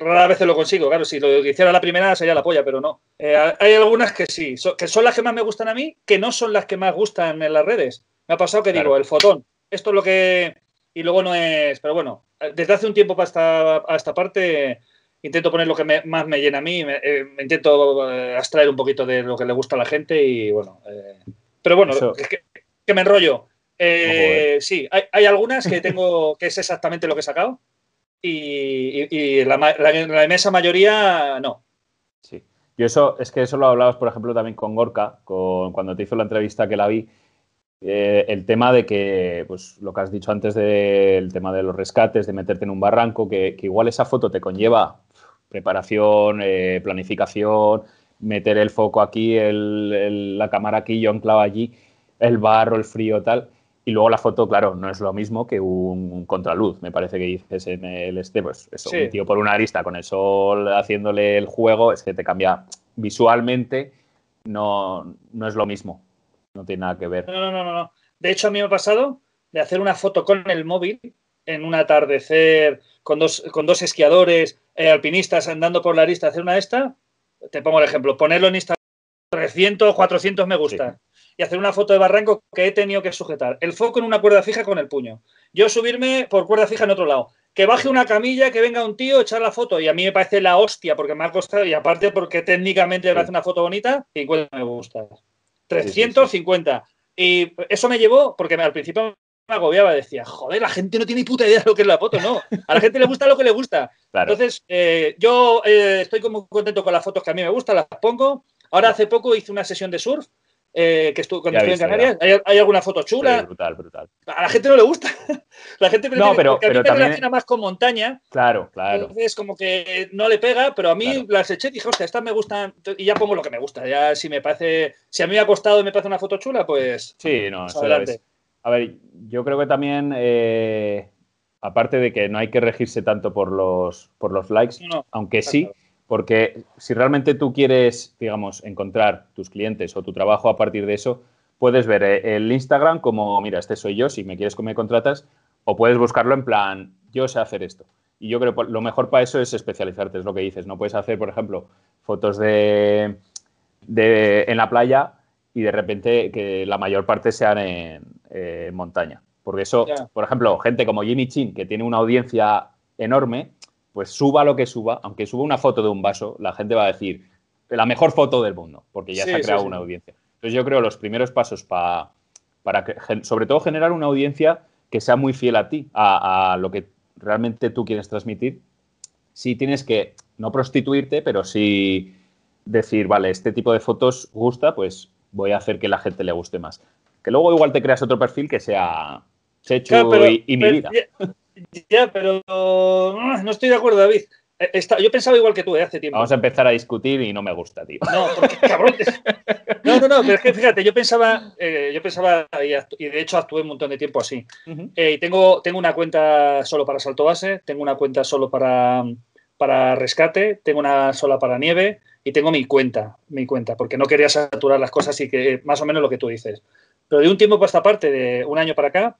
rara vez lo consigo. Claro, si lo hiciera la primera sería la polla, pero no. Eh, hay algunas que sí, que son las que más me gustan a mí, que no son las que más gustan en las redes. Me ha pasado que digo, el fotón, esto es lo que... Y luego no es... Pero bueno, desde hace un tiempo para esta, a esta parte intento poner lo que más me llena a mí, me, eh, intento eh, abstraer un poquito de lo que le gusta a la gente y bueno... Eh, pero bueno, es que, me enrollo. Sí, hay, algunas que tengo que es exactamente lo que he sacado y, la, la, inmensa mayoría no. Sí. Yo eso, es que eso lo hablabas, por ejemplo, también con Gorka, con, cuando te hizo la entrevista que la vi, eh, el tema de que, pues lo que has dicho antes del tema de los rescates, de meterte en un barranco, que, igual esa foto te conlleva preparación, eh, planificación, meter el foco aquí, la cámara aquí, yo anclado allí, el barro, el frío, tal. Y luego la foto, claro, no es lo mismo que un, contraluz, me parece que dices en el este, pues eso, un tío por una arista con el sol haciéndole el juego, es que te cambia visualmente, no, no es lo mismo. No tiene nada que ver. No, no, no, no. De hecho, a mí me ha pasado de hacer una foto con el móvil en un atardecer con dos, con dos esquiadores, eh, alpinistas andando por la arista, hacer una de esta. Te pongo el ejemplo, ponerlo en Instagram 300, 400 me gusta. Y hacer una foto de barranco que he tenido que sujetar. El foco en una cuerda fija con el puño. Yo subirme por cuerda fija en otro lado. Que baje una camilla, que venga un tío, echar la foto. Y a mí me parece la hostia porque me ha costado. Y aparte porque técnicamente me hace una foto bonita, 50 me gusta. 350. Y eso me llevó, porque al principio me agobiaba, decía, joder, la gente no tiene ni puta idea de lo que es la foto, no. A la gente le gusta lo que le gusta. Entonces, eh, yo eh, estoy como contento con las fotos que a mí me gustan, las pongo. Ahora hace poco hice una sesión de surf eh, que estuve, cuando estuve en Canarias. ¿Hay, alguna foto chula? brutal, brutal. A la gente no le gusta. *laughs* la gente prefiere, no, pero, pero a mí me relaciona más con montaña. Claro, claro. Entonces, como que no le pega, pero a mí las eché y dije, hostia, estas me gustan. Y ya pongo lo que me gusta. Ya si me parece. Si a mí me ha costado y me parece una foto chula, pues. Sí, no, adelante. A ver, yo creo que también. Eh, aparte de que no hay que regirse tanto por los, por los likes, aunque sí, porque si realmente tú quieres, digamos, encontrar tus clientes o tu trabajo a partir de eso, puedes ver eh, el Instagram como, mira, este soy yo, si me quieres que me contratas, o puedes buscarlo en plan, yo sé hacer esto. Y yo creo que lo mejor para eso es especializarte, es lo que dices. No puedes hacer, por ejemplo, fotos de, en la playa y de repente que la mayor parte sean en, montaña. Porque eso, por ejemplo, gente como Jimmy Chin, que tiene una audiencia enorme, pues suba lo que suba, aunque suba una foto de un vaso, la gente va a decir la mejor foto del mundo, porque ya se ha creado una audiencia. Entonces yo creo los primeros pasos para, para que, sobre todo generar una audiencia que sea muy fiel a ti, a, lo que realmente tú quieres transmitir, sí tienes que no prostituirte, pero sí decir, vale, este tipo de fotos gusta, pues voy a hacer que la gente le guste más. Que luego igual te creas otro perfil que sea Chechu y, mi vida. Ya, pero no estoy de acuerdo, David. Eh, yo pensaba igual que tú de eh, hace tiempo. Vamos a empezar a discutir y no me gusta, tío. No, porque cabrón. *laughs* No, no, no, pero es que fíjate, yo pensaba, eh, yo pensaba, y, de hecho actué un montón de tiempo así. y tengo, tengo una cuenta solo para salto base, tengo una cuenta solo para, para rescate, tengo una sola para nieve y tengo mi cuenta, mi cuenta, porque no quería saturar las cosas y que más o menos lo que tú dices. Pero de un tiempo para esta parte, de un año para acá,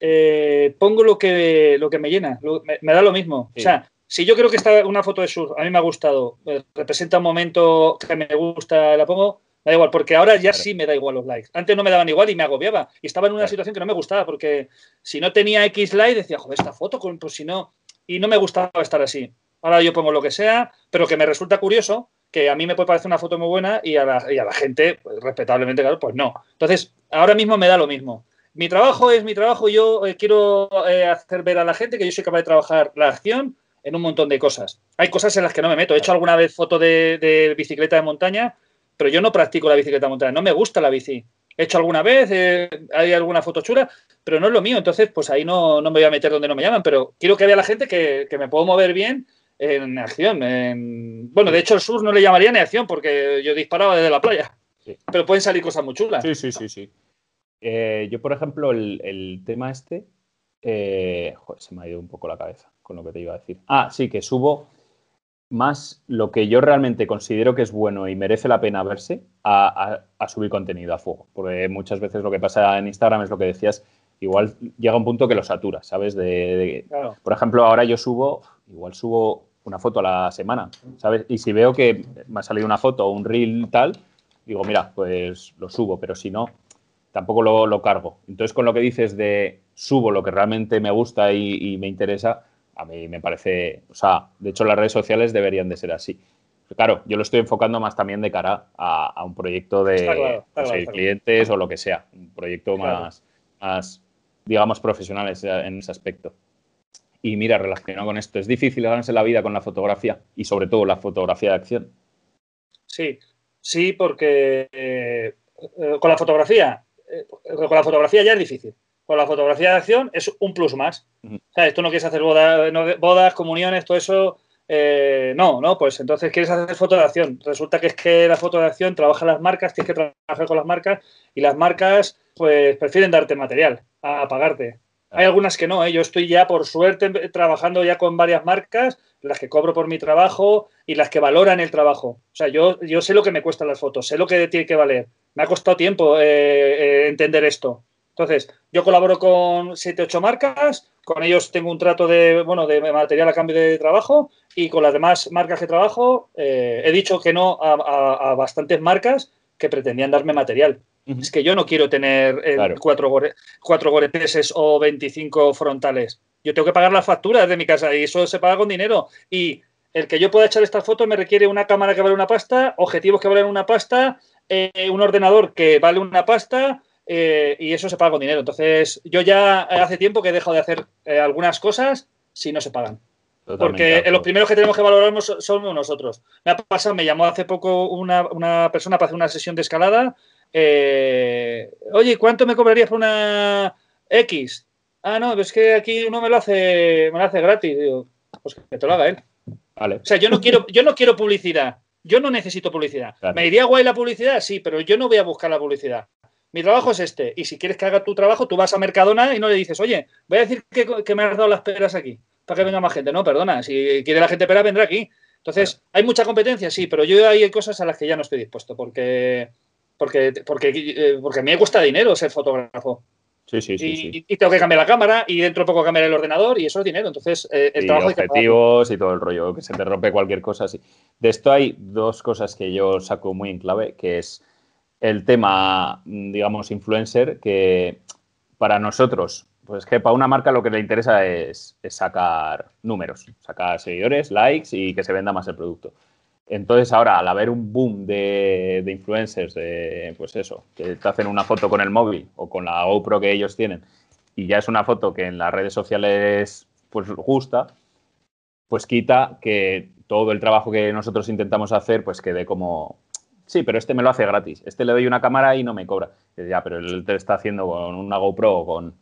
eh, pongo lo que, lo que me llena, me, da lo mismo. O sea, si yo creo que está una foto de sur, a mí me ha gustado, eh, representa un momento que me gusta, la pongo, me da igual, porque ahora ya sí me da igual los likes. Antes no me daban igual y me agobiaba. Y estaba en una situación que no me gustaba, porque si no tenía X like, decía, joder, esta foto, pues si no. Y no me gustaba estar así. Ahora yo pongo lo que sea, pero que me resulta curioso, que a mí me puede parecer una foto muy buena y a la, y a la gente, pues, respetablemente, claro, pues no. Entonces, ahora mismo me da lo mismo mi trabajo es mi trabajo. Yo eh, quiero eh, hacer ver a la gente que yo soy capaz de trabajar la acción en un montón de cosas. Hay cosas en las que no me meto. He hecho alguna vez foto de, bicicleta de montaña, pero yo no practico la bicicleta de montaña. No me gusta la bici. He hecho alguna vez, hay alguna foto chula, pero no es lo mío. Entonces, pues ahí no, me voy a meter donde no me llaman. Pero quiero que vea la gente que, me puedo mover bien en acción. Bueno, de hecho, el sur no le llamaría ni acción porque yo disparaba desde la playa. Pero pueden salir cosas muy chulas. Sí, sí, sí, sí. Eh, yo, por ejemplo, el, tema este, eh, joder, se me ha ido un poco la cabeza con lo que te iba a decir. Ah, sí, que subo más lo que yo realmente considero que es bueno y merece la pena verse a, subir contenido a fuego. Porque muchas veces lo que pasa en Instagram es lo que decías, igual llega un punto que lo satura, ¿sabes? De, Por ejemplo, ahora yo subo, igual subo una foto a la semana, ¿sabes? Y si veo que me ha salido una foto o un reel tal, digo, mira, pues lo subo, pero si no, tampoco lo, cargo. Entonces, con lo que dices de subo lo que realmente me gusta y, me interesa, a mí me parece, o sea, de hecho las redes sociales deberían de ser así. Claro, yo lo estoy enfocando más también de cara a, un proyecto de clientes o lo que sea, un proyecto más, más, digamos, profesional en ese aspecto. Y mira, relacionado con esto, ¿es difícil ganarse la vida con la fotografía y sobre todo la fotografía de acción? Sí, sí, porque eh, con la fotografía eh, con la fotografía ya es difícil. Con la fotografía de acción es un plus más. O sea, tú no quieres hacer bodas, comuniones, todo eso. Eh, no, no, pues entonces quieres hacer foto de acción. Resulta que es que la foto de acción trabaja las marcas, tienes que trabajar con las marcas y las marcas pues prefieren darte material a pagarte. Hay algunas que no, ¿eh? yo estoy ya por suerte trabajando ya con varias marcas, las que cobro por mi trabajo y las que valoran el trabajo. O sea, yo, yo sé lo que me cuestan las fotos, sé lo que tiene que valer me ha costado tiempo eh, eh, entender esto. Entonces, yo colaboro con 7, 8 marcas, con ellos tengo un trato de, bueno, de material a cambio de trabajo y con las demás marcas que trabajo eh, he dicho que no a, bastantes marcas que pretendían darme material. Es que yo no quiero tener cuatro, cuatro goreteses o 25 frontales. Yo tengo que pagar las facturas de mi casa y eso se paga con dinero. Y el que yo pueda echar estas fotos me requiere una cámara que vale una pasta, objetivos que valen una pasta, eh, un ordenador que vale una pasta eh, y eso se paga con dinero. Entonces, yo ya hace tiempo que he dejado de hacer eh, algunas cosas si no se pagan. Porque los primeros que tenemos que valorar somos nosotros. Me ha pasado, me llamó hace poco una, persona para hacer una sesión de escalada. Oye, ¿cuánto me cobrarías por una X? Ah, no, es que aquí uno me lo hace, me lo hace gratis. Digo, pues que te lo haga él. Vale. O sea, yo no quiero, yo no quiero publicidad. Yo no necesito publicidad. ¿Me iría guay la publicidad? Sí, pero yo no voy a buscar la publicidad. Mi trabajo es este. Y si quieres que haga tu trabajo, tú vas a Mercadona y no le dices, oye, voy a decir que, me has dado las peras aquí para que venga más gente. No, perdona. Si quiere la gente pera, vendrá aquí. Entonces, ¿hay mucha competencia? Sí, pero yo hay cosas a las que ya no estoy dispuesto porque, porque, porque, eh, porque a mí me cuesta dinero ser fotógrafo. Sí, sí, sí y, tengo que cambiar la cámara y dentro de poco cambiar el ordenador y eso es dinero. Entonces, eh, el y objetivos y todo el rollo, que se te rompe cualquier cosa. así. De esto hay dos cosas que yo saco muy en clave, que es el tema, digamos, influencer, que para nosotros, pues que para una marca lo que le interesa es sacar números, sacar seguidores, likes y que se venda más el producto. Entonces ahora, al haber un boom de, influencers, de, pues eso, que te hacen una foto con el móvil o con la GoPro que ellos tienen y ya es una foto que en las redes sociales pues gusta, pues quita que todo el trabajo que nosotros intentamos hacer pues quede como, sí, pero este me lo hace gratis, este le doy una cámara y no me cobra. Ya, pero él te está haciendo con una GoPro o con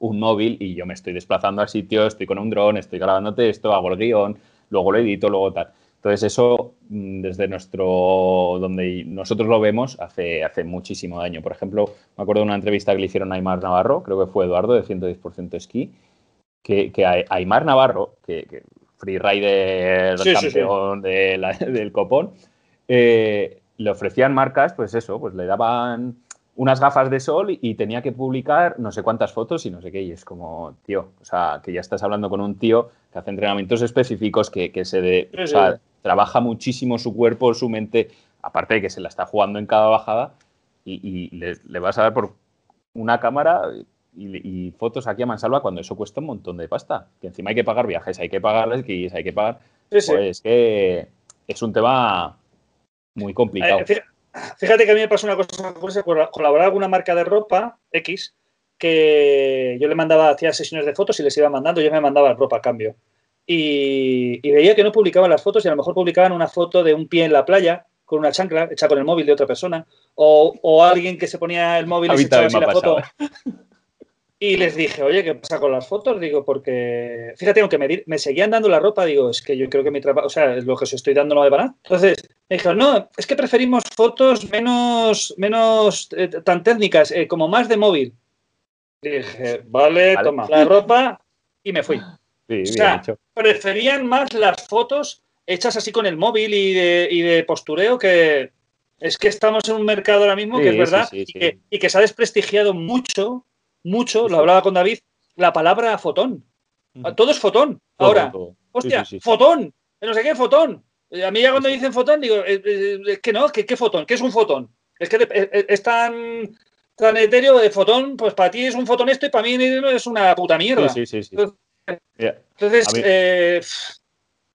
un móvil y yo me estoy desplazando al sitio, estoy con un dron, estoy grabándote esto, hago el guion, luego lo edito, luego tal. Entonces eso, mm, desde nuestro, donde nosotros lo vemos, hace, hace muchísimo daño. Por ejemplo, me acuerdo de una entrevista que le hicieron a Aymar Navarro, creo que fue Eduardo de 110% esquí, que, que a Aymar Navarro, que, que freerider campeón *laughs* del copón, eh, le ofrecían marcas, pues eso, pues le daban unas gafas de sol y, tenía que publicar no sé cuántas fotos y no sé qué. Y es como, tío, o sea, que ya estás hablando con un tío que hace entrenamientos específicos, que, se de, trabaja muchísimo su cuerpo, su mente, aparte de que se la está jugando en cada bajada, y, le, vas a dar por una cámara y, fotos aquí a mansalva cuando eso cuesta un montón de pasta. Que encima hay que pagar viajes, hay que pagar esquís, hay que pagar. pues es que es un tema muy complicado. Eh, fíjate que a mí me pasó una cosa, colaborar con alguna marca de ropa X que yo le mandaba, hacía sesiones de fotos y les iba mandando, yo me mandaba ropa a cambio. Y, y, veía que no publicaban las fotos y a lo mejor publicaban una foto de un pie en la playa con una chancla hecha con el móvil de otra persona o, o alguien que se ponía el móvil y se echaba así la foto. Y les dije, oye, ¿qué pasa con las fotos? Digo, porque, fíjate, aunque me, me seguían dando la ropa, digo, es que yo creo que mi trabajo, o sea, lo que os estoy dando no me va Entonces, me dijeron, no, es que preferimos fotos menos, menos eh, tan técnicas, eh, como más de móvil. Dije, vale, vale, toma la ropa y me fui. Sí, o sea, preferían más las fotos hechas así con el móvil y de, y de, postureo que es que estamos en un mercado ahora mismo Sí, que es verdad sí, sí, y, que, y, que, se ha desprestigiado mucho, mucho, lo hablaba con David, la palabra fotón. Todo es fotón. Ahora, todo, hostia, fotón, no sé qué, fotón. A mí ya cuando dicen fotón digo, es eh, eh, que no, ¿qué, ¿qué fotón? ¿Qué es un fotón? Es que es, es tan tan etéreo de fotón, pues para ti es un fotón esto y para mí es una puta mierda. Sí, sí, sí. sí. Entonces, entonces a, mí, eh,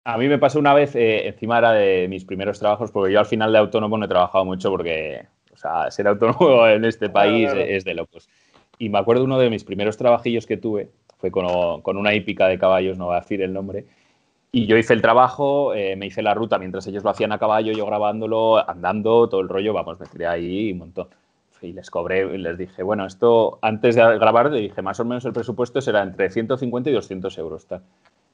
a, mí, me pasó una vez, eh, encima era de mis primeros trabajos, porque yo al final de autónomo no he trabajado mucho porque, o sea, ser autónomo *laughs* en este país claro, claro. es de locos. Y me acuerdo uno de mis primeros trabajillos que tuve, fue con, con una hípica de caballos, no voy a decir el nombre, y yo hice el trabajo, eh, me hice la ruta mientras ellos lo hacían a caballo, yo grabándolo, andando, todo el rollo, vamos, me tiré ahí un montón y les cobré y les dije, bueno, esto antes de grabar le dije, más o menos el presupuesto será entre 150 y 200 euros. Tal.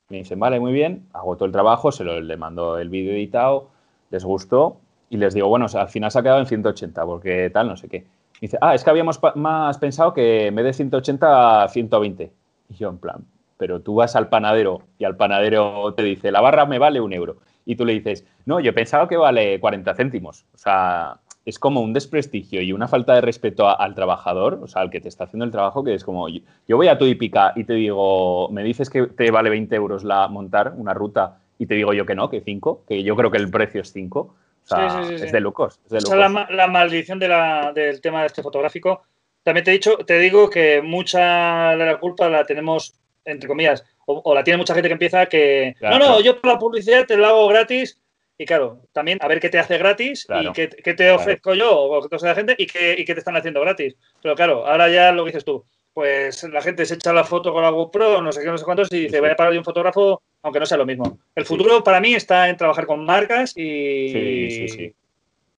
Me dicen, vale, muy bien, hago todo el trabajo, se lo, le mando el vídeo editado, les gustó y les digo, bueno, al final se ha quedado en 180 porque tal, no sé qué. Me dice, ah, es que habíamos más pensado que en vez de 180 a 120. Y yo en plan, pero tú vas al panadero y al panadero te dice, la barra me vale un euro. Y tú le dices, no, yo pensaba que vale 40 céntimos. O sea, es como un desprestigio y una falta de respeto a, al trabajador, o sea, al que te está haciendo el trabajo, que es como, yo, yo voy a tu hípica y te digo, me dices que te vale 20 euros la montar una ruta y te digo yo que no, que 5, que yo creo que el precio es 5. O sea, sí, sí, sí, es de locos. Es de locos. O sea, la, la, maldición de la, del tema este fotográfico. También te he dicho, te digo que mucha de la culpa la tenemos, entre comillas, o, o la tiene mucha gente que empieza que, claro, no, no, claro. yo por la publicidad te lo hago gratis y claro, también a ver qué te hace gratis claro, y qué, qué, te ofrezco claro. yo o qué te hace la gente y qué, y qué te están haciendo gratis. Pero claro, ahora ya lo que dices tú, pues la gente se echa la foto con la GoPro, no sé qué, no sé cuántos, y dice, sí. voy a pagar de un fotógrafo, aunque no sea lo mismo. El futuro sí. para mí está en trabajar con marcas y. Sí, sí, sí.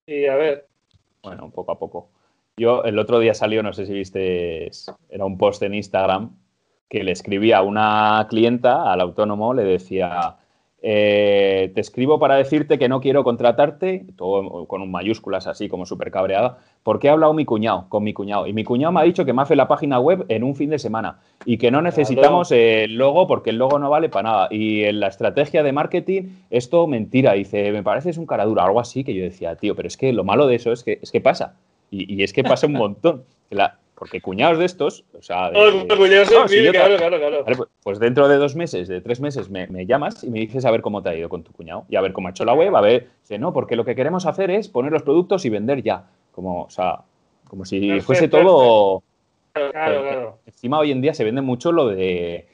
Y a ver. Bueno, poco a poco. Yo el otro día salió, no sé si viste, era un post en Instagram que le escribía a una clienta, al autónomo, le decía eh, te escribo para decirte que no quiero contratarte, todo con un mayúsculas así como súper cabreada, porque he hablado mi cuñado, con mi cuñado. Y mi cuñado me ha dicho que me hace la página web en un fin de semana y que no necesitamos el logo porque el logo no vale para nada. Y en la estrategia de marketing, esto mentira. Dice, me parece es un cara dura, algo así que yo decía, tío, pero es que lo malo de eso es que, es que pasa. Y, y es que pasa un montón. La, porque cuñados de estos, o sea... De, oh, cuñados no, sí, claro, claro, claro. Vale, pues dentro de dos meses, de tres meses, me, me, llamas y me dices a ver cómo te ha ido con tu cuñado y a ver cómo ha hecho la web, a ver... Dice, no, porque lo que queremos hacer es poner los productos y vender ya. Como, o sea, como si perfecto, fuese todo... Claro, claro, claro. Encima hoy en día se vende mucho lo de...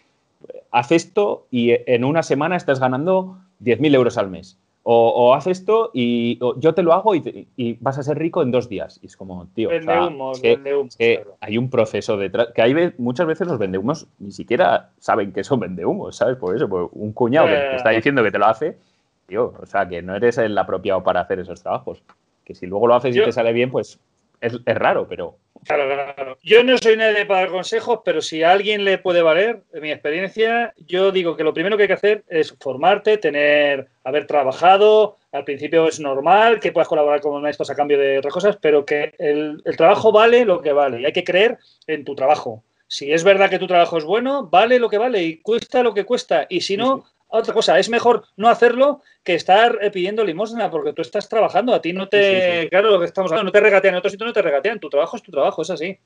Haz esto y en una semana estás ganando 10.000 euros al mes. O, o, haz esto y o, yo te lo hago y, te, y, vas a ser rico en dos días. Y es como, tío, vende o sea, humo, es que, vende humo, es que claro. hay un proceso detrás, que hay muchas veces los vendehumos ni siquiera saben que son vendehumos, ¿sabes? Por eso, pues un cuñado eh, que te está diciendo que te lo hace, tío, o sea, que no eres el apropiado para hacer esos trabajos. Que si luego lo haces yo, y te sale bien, pues es, es raro, pero Claro, claro. Yo no soy nadie para dar consejos, pero si a alguien le puede valer, mi experiencia, yo digo que lo primero que hay que hacer es formarte, tener, haber trabajado. Al principio es normal que puedas colaborar con estos a cambio de otras cosas, pero que el, el trabajo vale lo que vale y hay que creer en tu trabajo. Si es verdad que tu trabajo es bueno, vale lo que vale y cuesta lo que cuesta. Y si no, otra cosa, es mejor no hacerlo que estar eh, pidiendo limosna, porque tú estás trabajando, a ti no te, sí, sí, sí. claro, lo que estamos hablando, no te regatean, en otro sitio no te regatean, tu trabajo es tu trabajo, es así.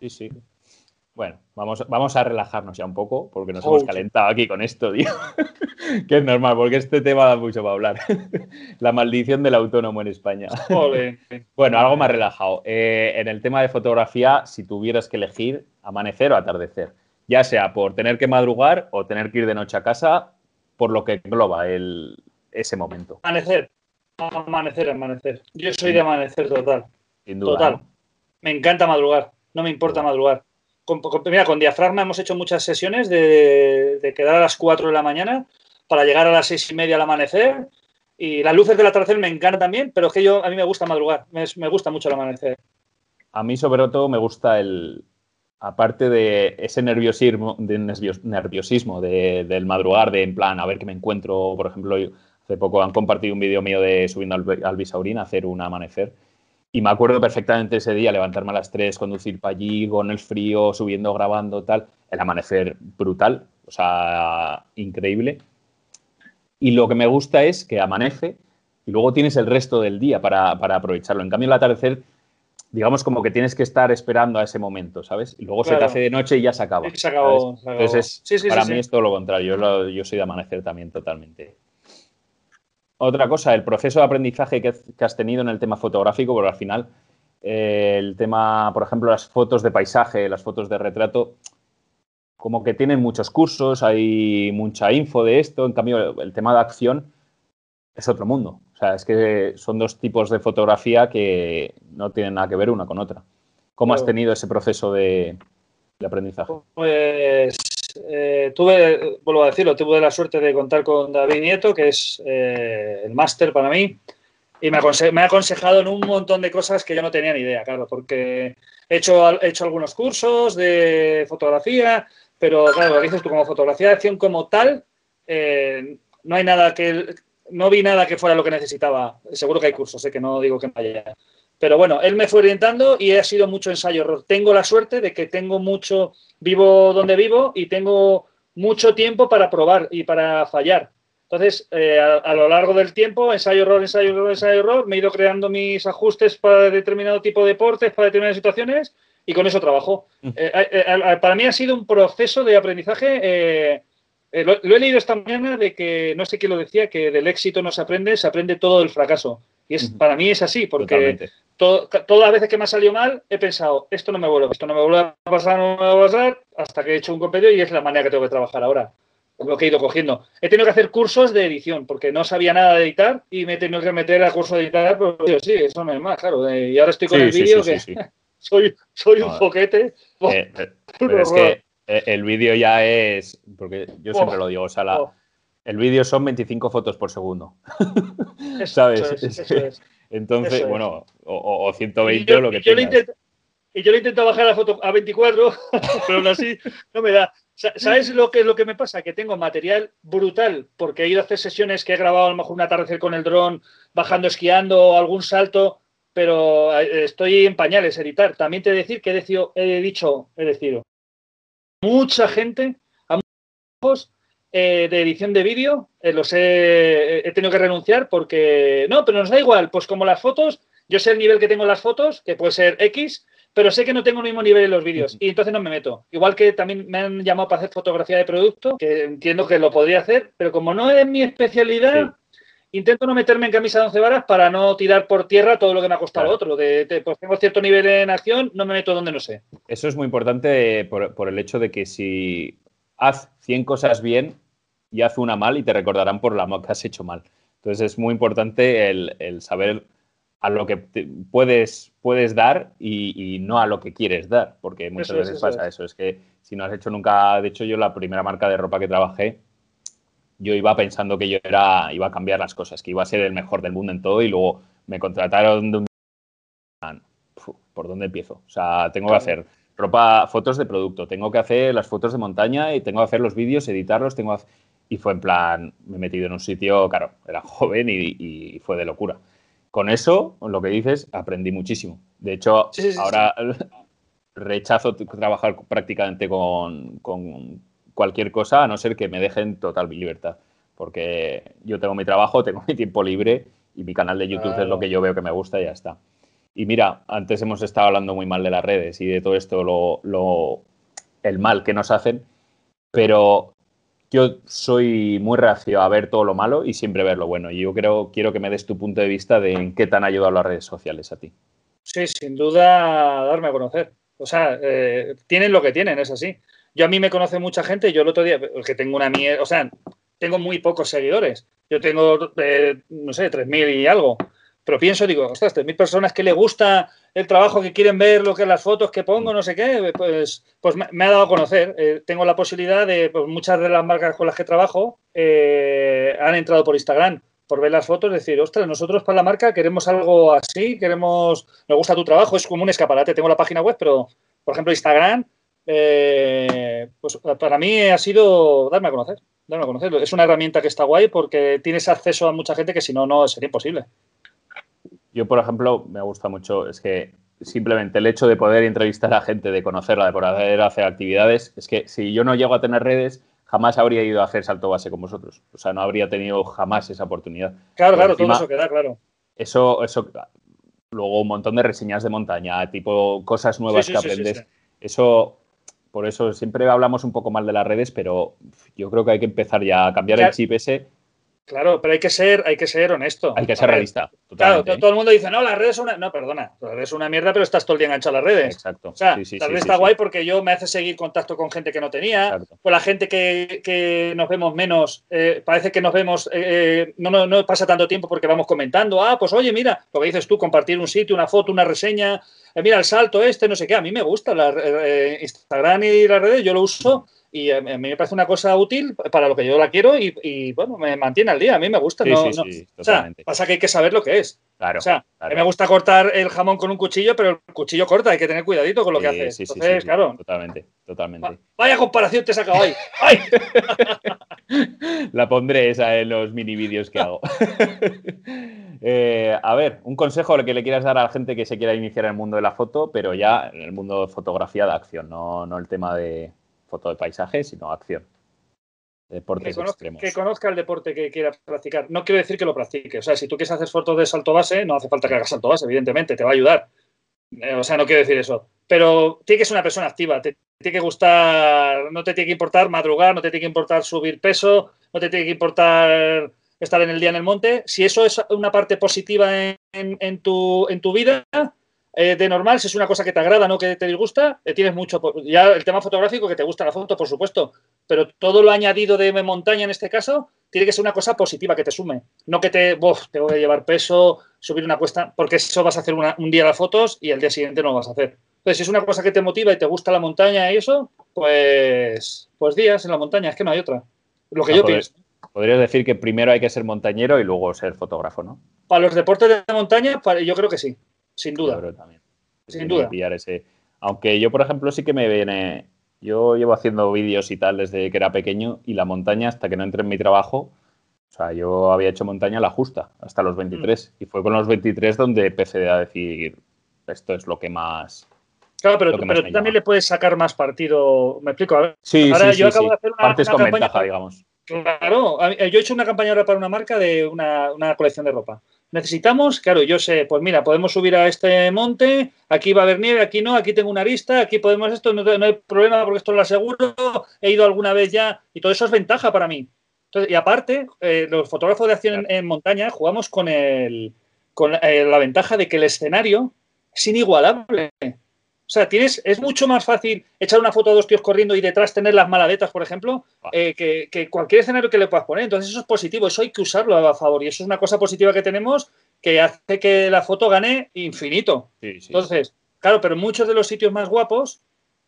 Sí, sí. Bueno, vamos, vamos a relajarnos ya un poco, porque nos oh, hemos calentado aquí con esto, tío. *laughs* que es normal, porque este tema da mucho para hablar. *laughs* La maldición del autónomo en España. *laughs* Bueno, algo más relajado. Eh, en el tema de fotografía, si tuvieras que elegir amanecer o atardecer, ya sea por tener que madrugar o tener que ir de noche a casa, por lo que engloba el, ese momento. Amanecer, amanecer, amanecer. Yo soy de amanecer total. Sin duda. Total. ¿no? Me encanta madrugar, no me importa madrugar. con, mira, con diafragma hemos hecho muchas sesiones de, de, quedar a las 4 de la mañana para llegar a las 6 y media al amanecer. Y las luces del atardecer me encantan también, pero es que yo, a mí me gusta madrugar, me, me gusta mucho el amanecer. A mí sobre todo me gusta el, aparte de ese nerviosismo, de nerviosismo de, del madrugar, de en plan, a ver qué me encuentro, por ejemplo, hace poco han compartido un vídeo mío de subiendo al, al Bisaurín a hacer un amanecer. Y me acuerdo perfectamente ese día, levantarme a las 3, conducir para allí, con el frío, subiendo, grabando, tal. El amanecer brutal, o sea, increíble. Y lo que me gusta es que amanece y luego tienes el resto del día para, para aprovecharlo. En cambio, el atardecer digamos como que tienes que estar esperando a ese momento, ¿sabes? Y luego se te hace de noche y ya se acaba. Se acabó, Entonces, para mí es todo lo contrario. Yo, soy de amanecer también totalmente. Otra cosa, el proceso de aprendizaje que, has tenido en el tema fotográfico, porque al final eh, el tema, por ejemplo, las fotos de paisaje, las fotos de retrato, como que tienen muchos cursos, hay mucha info de esto, en cambio el tema de acción es otro mundo. O sea, es que son dos tipos de fotografía que no tienen nada que ver una con otra. ¿Cómo has tenido ese proceso de, aprendizaje? Pues eh, tuve, vuelvo a decirlo, tuve la suerte de contar con David Nieto, que es eh, el máster para mí, y me, ha aconsejado en un montón de cosas que yo no tenía ni idea, claro, porque he hecho, he hecho algunos cursos de fotografía, pero claro, lo que dices tú, como fotografía de acción como tal, eh, no hay nada que, no vi nada que fuera lo que necesitaba. Seguro que hay cursos, sé que no digo que vaya. Pero bueno, él me fue orientando y ha sido mucho ensayo Tengo la suerte de que tengo mucho, vivo donde vivo y tengo mucho tiempo para probar y para fallar. Entonces, eh, a, lo largo del tiempo, ensayo error, ensayo error, ensayo error, me he ido creando mis ajustes para determinado tipo de deportes, para determinadas situaciones y con eso trabajo. Mm. Eh, eh, para mí ha sido un proceso de aprendizaje eh, lo, he leído esta mañana de que, no sé quién lo decía, que del éxito no se aprende, se aprende todo del fracaso. Y es, para mí es así, porque todas las veces que me ha salido mal, he pensado, esto no me vuelve, esto no me vuelve a pasar, no me vuelve a pasar, hasta que he hecho un compendio y es la manera que tengo que trabajar ahora. Lo que he ido cogiendo. He tenido que hacer cursos de edición, porque no sabía nada de editar y me he tenido que meter a curso de editar, pero sí, eso no es más, claro. y ahora estoy con el vídeo que *laughs* soy, soy un foquete. Eh, *laughs* eh, es que eh, el vídeo ya es, porque yo siempre lo digo, o sea, el vídeo son 25 fotos por segundo. *laughs* *laughs* ¿Sabes? *laughs* Entonces, bueno, o, 120 o lo que tengas. y yo le intento bajar la foto a 24, pero aún así no me da. ¿Sabes lo que es lo que me pasa? Que tengo material brutal, porque he ido a hacer sesiones que he grabado a lo mejor un atardecer con el dron, bajando esquiando, algún salto, pero eh, estoy en pañales editar. También te decir que he, he dicho, he decidido, mucha gente, a muchos eh, de edición de vídeo, eh, los he, tenido que renunciar porque no, pero nos da igual, pues como las fotos, yo sé el nivel que tengo en las fotos, que puede ser X, pero sé que no tengo el mismo nivel en los vídeos y entonces no me meto. Igual que también me han llamado para hacer fotografía de producto, que entiendo que lo podría hacer, pero como no es mi especialidad, intento no meterme en camisa de once varas para no tirar por tierra todo lo que me ha costado otro. De, pues tengo cierto nivel en acción, no me meto donde no sé. Eso es muy importante por, el hecho de que si haz 100 cosas bien y haz una mal y te recordarán por la que has hecho mal. Entonces es muy importante el, saber a lo que puedes, puedes dar y, no a lo que quieres dar, porque muchas veces pasa eso. Es que si no has hecho nunca, de hecho yo la primera marca de ropa que trabajé, yo iba pensando que yo era, iba a cambiar las cosas, que iba a ser el mejor del mundo en todo y luego me contrataron de un... ¿Por dónde empiezo? O sea, tengo que hacer ropa, fotos de producto, tengo que hacer las fotos de montaña y tengo que hacer los vídeos, editarlos, tengo Y fue en plan, me he metido en un sitio, claro, era *laughs* joven y, fue de locura. Con eso, lo que dices, aprendí muchísimo. De hecho, ahora *laughs* rechazo trabajar prácticamente con, cualquier cosa, a no ser que me dejen total libertad. Porque yo tengo mi trabajo, *laughs* tengo mi tiempo libre y mi canal de YouTube es lo que yo veo que me gusta y ya está. Y mira, antes hemos estado hablando muy mal de las redes y de todo esto, lo, el mal que nos hacen, pero yo soy muy reacio a ver todo lo malo y siempre ver lo bueno. Y yo creo, quiero que me des tu punto de vista de en qué te han ayudado las redes sociales a ti. Sí, sin duda darme a conocer. O sea, eh, tienen lo que tienen, es así. Yo a mí me conoce mucha gente, yo el otro día, que tengo una mierda, o sea, tengo muy pocos seguidores. Yo tengo, eh, no sé, 3.000 y algo. pero pienso, digo, ostras, mil personas que le gusta el trabajo, que quieren ver lo que las fotos que pongo, no sé qué, pues, pues me, ha dado a conocer. Eh, tengo la posibilidad de, pues muchas de las marcas con las que trabajo eh, han entrado por Instagram por ver las fotos, decir, ostras, nosotros para la marca queremos algo así, queremos, nos gusta tu trabajo, es como un escaparate. Tengo la página web, pero, por ejemplo, Instagram, eh, pues para mí ha sido darme a conocer, darme a conocer. Es una herramienta que está guay porque tienes acceso a mucha gente que si no, no sería imposible. Yo, por ejemplo, me gusta mucho, es que simplemente el hecho de poder entrevistar a gente, de conocerla, de poder hacer actividades, es que si yo no llego a tener redes, jamás habría ido a hacer salto base con vosotros. O sea, no habría tenido jamás esa oportunidad. Claro, claro, todo eso queda claro. Eso, eso, luego un montón de reseñas de montaña, tipo cosas nuevas que aprendes. eso, por eso siempre hablamos un poco mal de las redes, pero yo creo que hay que empezar ya a cambiar el chip ese Claro, pero hay que ser, hay que ser honesto. Hay que ser realista. Claro, todo el mundo dice, no, las redes son una. No, perdona, las redes son una mierda, pero estás todo el día enganchado a las redes. Exacto. O sea, tal vez está guay porque yo me hace seguir contacto con gente que no tenía. Con la gente que, nos vemos menos, eh, parece que nos vemos, eh, no, no, no, pasa tanto tiempo porque vamos comentando. Ah, pues oye, mira, lo que dices tú, compartir un sitio, una foto, una reseña. Eh, mira el salto este, no sé qué. A mí me gusta la, Instagram y las redes, yo lo uso y a mí me parece una cosa útil para lo que yo la quiero y, bueno, me mantiene al día. A mí me gusta. no, O sea, pasa que hay que saber lo que es. Claro, o sea, a mí me gusta cortar el jamón con un cuchillo, pero el cuchillo corta, hay que tener cuidadito con lo que haces. Entonces, claro. Totalmente, totalmente. Vaya comparación te he sacado ahí. *laughs* ¡Ay! *laughs* La pondré esa en los mini vídeos que hago. *laughs* Eh, a ver, un consejo que le quieras dar a la gente que se quiera iniciar en el mundo de la foto, pero ya en el mundo de fotografía de acción, no, no el tema de, foto de paisaje, sino acción. Deportes que conozca, Que conozca el deporte que quiera practicar. No quiero decir que lo practique. O sea, si tú quieres hacer fotos de salto base, no hace falta que hagas salto base, evidentemente, te va a ayudar. Eh, o sea, no quiero decir eso. Pero tiene que ser una persona activa, te tiene que gustar, no te tiene que importar madrugar, no te tiene que importar subir peso, no te tiene que importar estar en el día en el monte. Si eso es una parte positiva en, tu, en tu vida, eh, de normal, si es una cosa que te agrada, no que te disgusta, eh, tienes mucho. Ya el tema fotográfico, que te gusta la foto, por supuesto, pero todo lo añadido de montaña en este caso tiene que ser una cosa positiva que te sume. No que te, bof, tengo que llevar peso, subir una cuesta, porque eso vas a hacer un día las fotos y el día siguiente no lo vas a hacer. Entonces, si es una cosa que te motiva y te gusta la montaña y eso, pues, pues días en la montaña, es que no hay otra. Lo que yo pienso. Podrías decir que primero hay que ser montañero y luego ser fotógrafo, ¿no? Para los deportes de montaña, yo creo que sí. Sin duda. también. Sin duda. ese. Aunque yo, por ejemplo, sí que me viene. Yo llevo haciendo vídeos y tal desde que era pequeño y la montaña, hasta que no entré en mi trabajo, o sea, yo había hecho montaña la justa hasta los 23. Mm. Y fue con los 23 donde empecé a decir, esto es lo que más. Claro, pero, tú, también le puedes sacar más partido. Me explico. A ver. Sí, ahora yo acabo de hacer una, Partes con ventaja, digamos. Claro, yo he hecho una campaña ahora para una marca de una, una colección de ropa necesitamos, claro, yo sé, pues mira, podemos subir a este monte, aquí va a haber nieve, aquí no, aquí tengo una arista, aquí podemos esto, no, hay problema porque esto lo aseguro, he ido alguna vez ya y todo eso es ventaja para mí. y aparte, eh, los fotógrafos de acción en, montaña jugamos con, el, con eh, la ventaja de que el escenario es inigualable. O sea, tienes, es mucho más fácil echar una foto a dos tíos corriendo y detrás tener las maladetas, por ejemplo, ah. eh, que, cualquier escenario que le puedas poner. Entonces, eso es positivo, eso hay que usarlo a favor. Y eso es una cosa positiva que tenemos que hace que la foto gane infinito. Entonces, claro, pero muchos de los sitios más guapos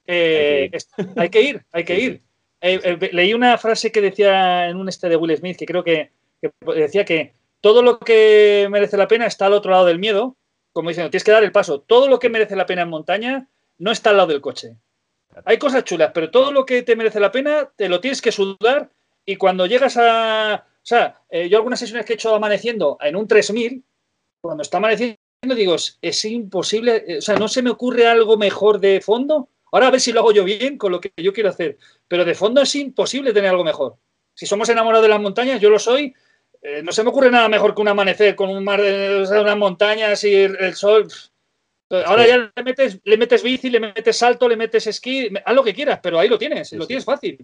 eh, hay, que ir, hay que ir. Eh, leí una frase que decía en un este de Will Smith, que creo que, que decía que todo lo que merece la pena está al otro lado del miedo como diciendo, tienes que dar el paso. Todo lo que merece la pena en montaña no está al lado del coche. Hay cosas chulas, pero todo lo que te merece la pena te lo tienes que sudar y cuando llegas a... O sea, eh, yo algunas sesiones que he hecho amaneciendo en un 3000, cuando está amaneciendo digo, es, imposible, eh, o sea, no se me ocurre algo mejor de fondo. Ahora a ver si lo hago yo bien con lo que yo quiero hacer, pero de fondo es imposible tener algo mejor. Si somos enamorados de las montañas, yo lo soy, eh, no se me ocurre nada mejor que un amanecer con un mar de unas montañas y el, sol. Ahora ya le metes, le metes bici, le metes salto, le metes esquí, haz lo que quieras, pero ahí lo tienes, lo tienes fácil.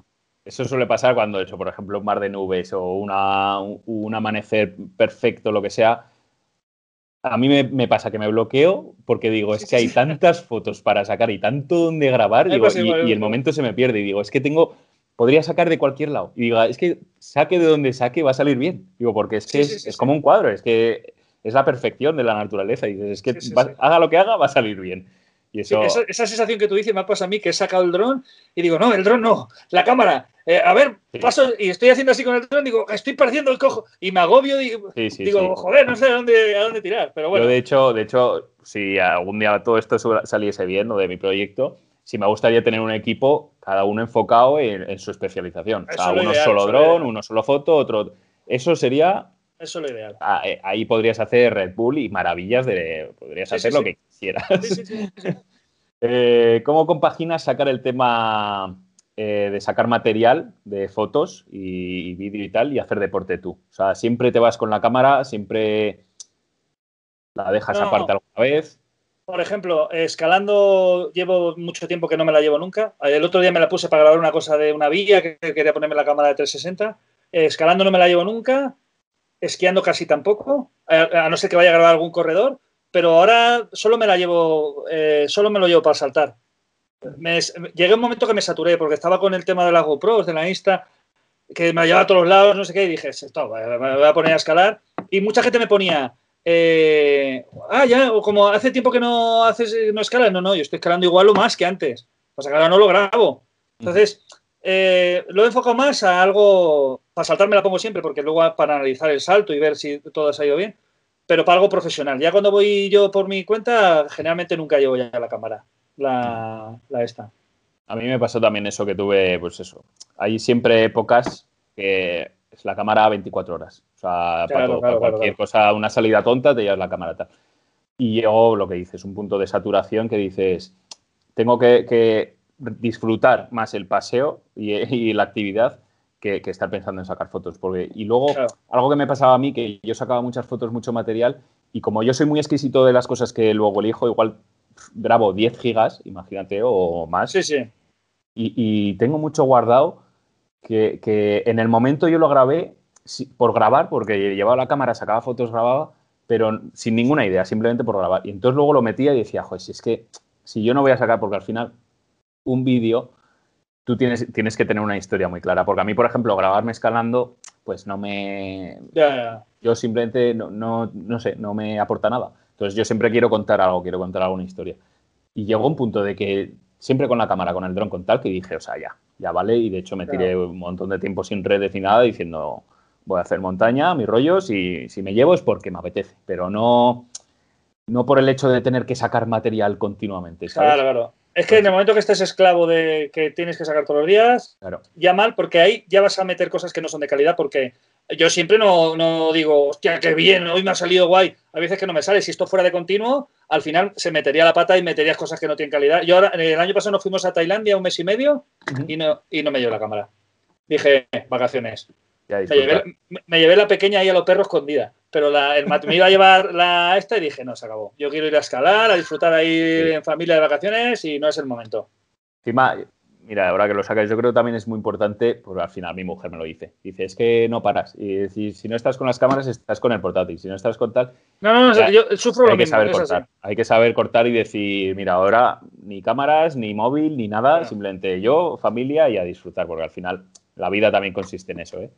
Eso suele pasar cuando he hecho, por ejemplo, un mar de nubes o una, un amanecer perfecto, lo que sea. A mí me, pasa que me bloqueo porque digo, es que hay tantas fotos para sacar y tanto donde grabar y, el momento se me pierde y digo, es que tengo podría sacar de cualquier lado. Y diga, es que saque de donde saque va a salir bien. Digo, porque es que es, como un cuadro, es que es la perfección de la naturaleza. Y es que haga lo que haga, va a salir bien. Y eso... esa, sensación que tú dices me ha pasado a mí que he sacado el dron y digo, no, el dron no, la cámara. Eh, a ver, paso y estoy haciendo así con el dron, digo, estoy pareciendo el cojo y me agobio y digo, joder, no sé a dónde, a dónde tirar. Pero bueno. Yo, de hecho, de hecho, si algún día todo esto saliese bien, ¿no? de mi proyecto, sí me gustaría tener un equipo, cada uno enfocado en, su especialización. o sea, uno solo dron, uno solo foto, otro. Eso sería. Eso es lo ideal. Ah, eh, ahí podrías hacer Red Bull y maravillas de. Podrías hacer lo que quisieras. *laughs* eh, ¿Cómo compaginas sacar el tema eh, de sacar material de fotos y, vídeo y tal y hacer deporte tú? O sea, siempre te vas con la cámara, siempre la dejas aparte alguna vez. Por ejemplo, escalando llevo mucho tiempo que no me la llevo nunca. El otro día me la puse para grabar una cosa de una villa que quería ponerme la cámara de 360. Escalando no me la llevo nunca. Esquiando casi tampoco. A, no ser que vaya a grabar algún corredor. Pero ahora solo me la llevo, eh, solo me lo llevo para saltar. Me, llegué un momento que me saturé porque estaba con el tema de las GoPros, de la Insta, que me llevaba a todos lados, no sé qué, y dije, esto, me voy a poner a escalar. Y mucha gente me ponía, eh, ah, ya, o como hace tiempo que no haces, no escalas, no, no, yo estoy escalando igual o más que antes. Pasa que ahora no lo grabo. Entonces, eh, lo he enfocado más a algo, para saltar me la pongo siempre, porque luego para analizar el salto y ver si todo ha ido bien, pero para algo profesional. Ya cuando voy yo por mi cuenta, generalmente nunca llevo ya la cámara, la, la esta. A mí me pasó también eso que tuve, pues eso. Hay siempre épocas que es la cámara 24 horas. O sea, para, cualquier cosa, una salida tonta, te llevas la cámara tal. Y luego lo que dices, un punto de saturación que dices, tengo que, disfrutar más el paseo y, la actividad que, estar pensando en sacar fotos. Porque, y luego, algo que me pasaba a mí, que yo sacaba muchas fotos, mucho material, y como yo soy muy exquisito de las cosas que luego elijo, igual grabo 10 gigas, imagínate, o más. Sí, sí. Y, tengo mucho guardado que, que, en el momento yo lo grabé por grabar, porque llevaba la cámara, sacaba fotos, grababa, pero sin ninguna idea, simplemente por grabar. Y entonces luego lo metía y decía, joder, si es que si yo no voy a sacar, porque al final un vídeo, tú tienes, tienes que tener una historia muy clara. Porque a mí, por ejemplo, grabarme escalando, pues no me. Yo simplemente no, no, no sé, no me aporta nada. Entonces yo siempre quiero contar algo, quiero contar alguna historia. Y llegó un punto de que siempre con la cámara, con el dron, con tal, que dije, o sea, ya, ya vale. Y de hecho me tiré un montón de tiempo sin redes ni nada diciendo, voy a hacer montaña, mis rollos, y si me llevo es porque me apetece, pero no, no por el hecho de tener que sacar material continuamente. Claro, claro. Es que en el momento que estés esclavo de que tienes que sacar todos los días, ya mal, porque ahí ya vas a meter cosas que no son de calidad, porque yo siempre no, no, digo, hostia, qué bien, hoy me ha salido guay. Hay veces que no me sale. Si esto fuera de continuo, al final se metería la pata y meterías cosas que no tienen calidad. Yo ahora, el año pasado nos fuimos a Tailandia un mes y medio y, no, y no me llevo la cámara. Dije, vacaciones. Me llevé, la pequeña ahí a los perros escondida, pero la, el, me iba a llevar la esta y dije, no, se acabó. Yo quiero ir a escalar, a disfrutar ahí en familia de vacaciones y no es el momento. Encima, mira, ahora que lo sacas, yo creo que también es muy importante, porque al final mi mujer me lo dice. Dice, es que no paras. Y si, si no estás con las cámaras, estás con el portátil. Si no estás con tal. No, no, no, yo sufro hay que Saber cortar. Hay que saber cortar y decir, mira, ahora ni cámaras, ni móvil, ni nada, simplemente yo, familia y a disfrutar, porque al final la vida también consiste en eso, ¿eh?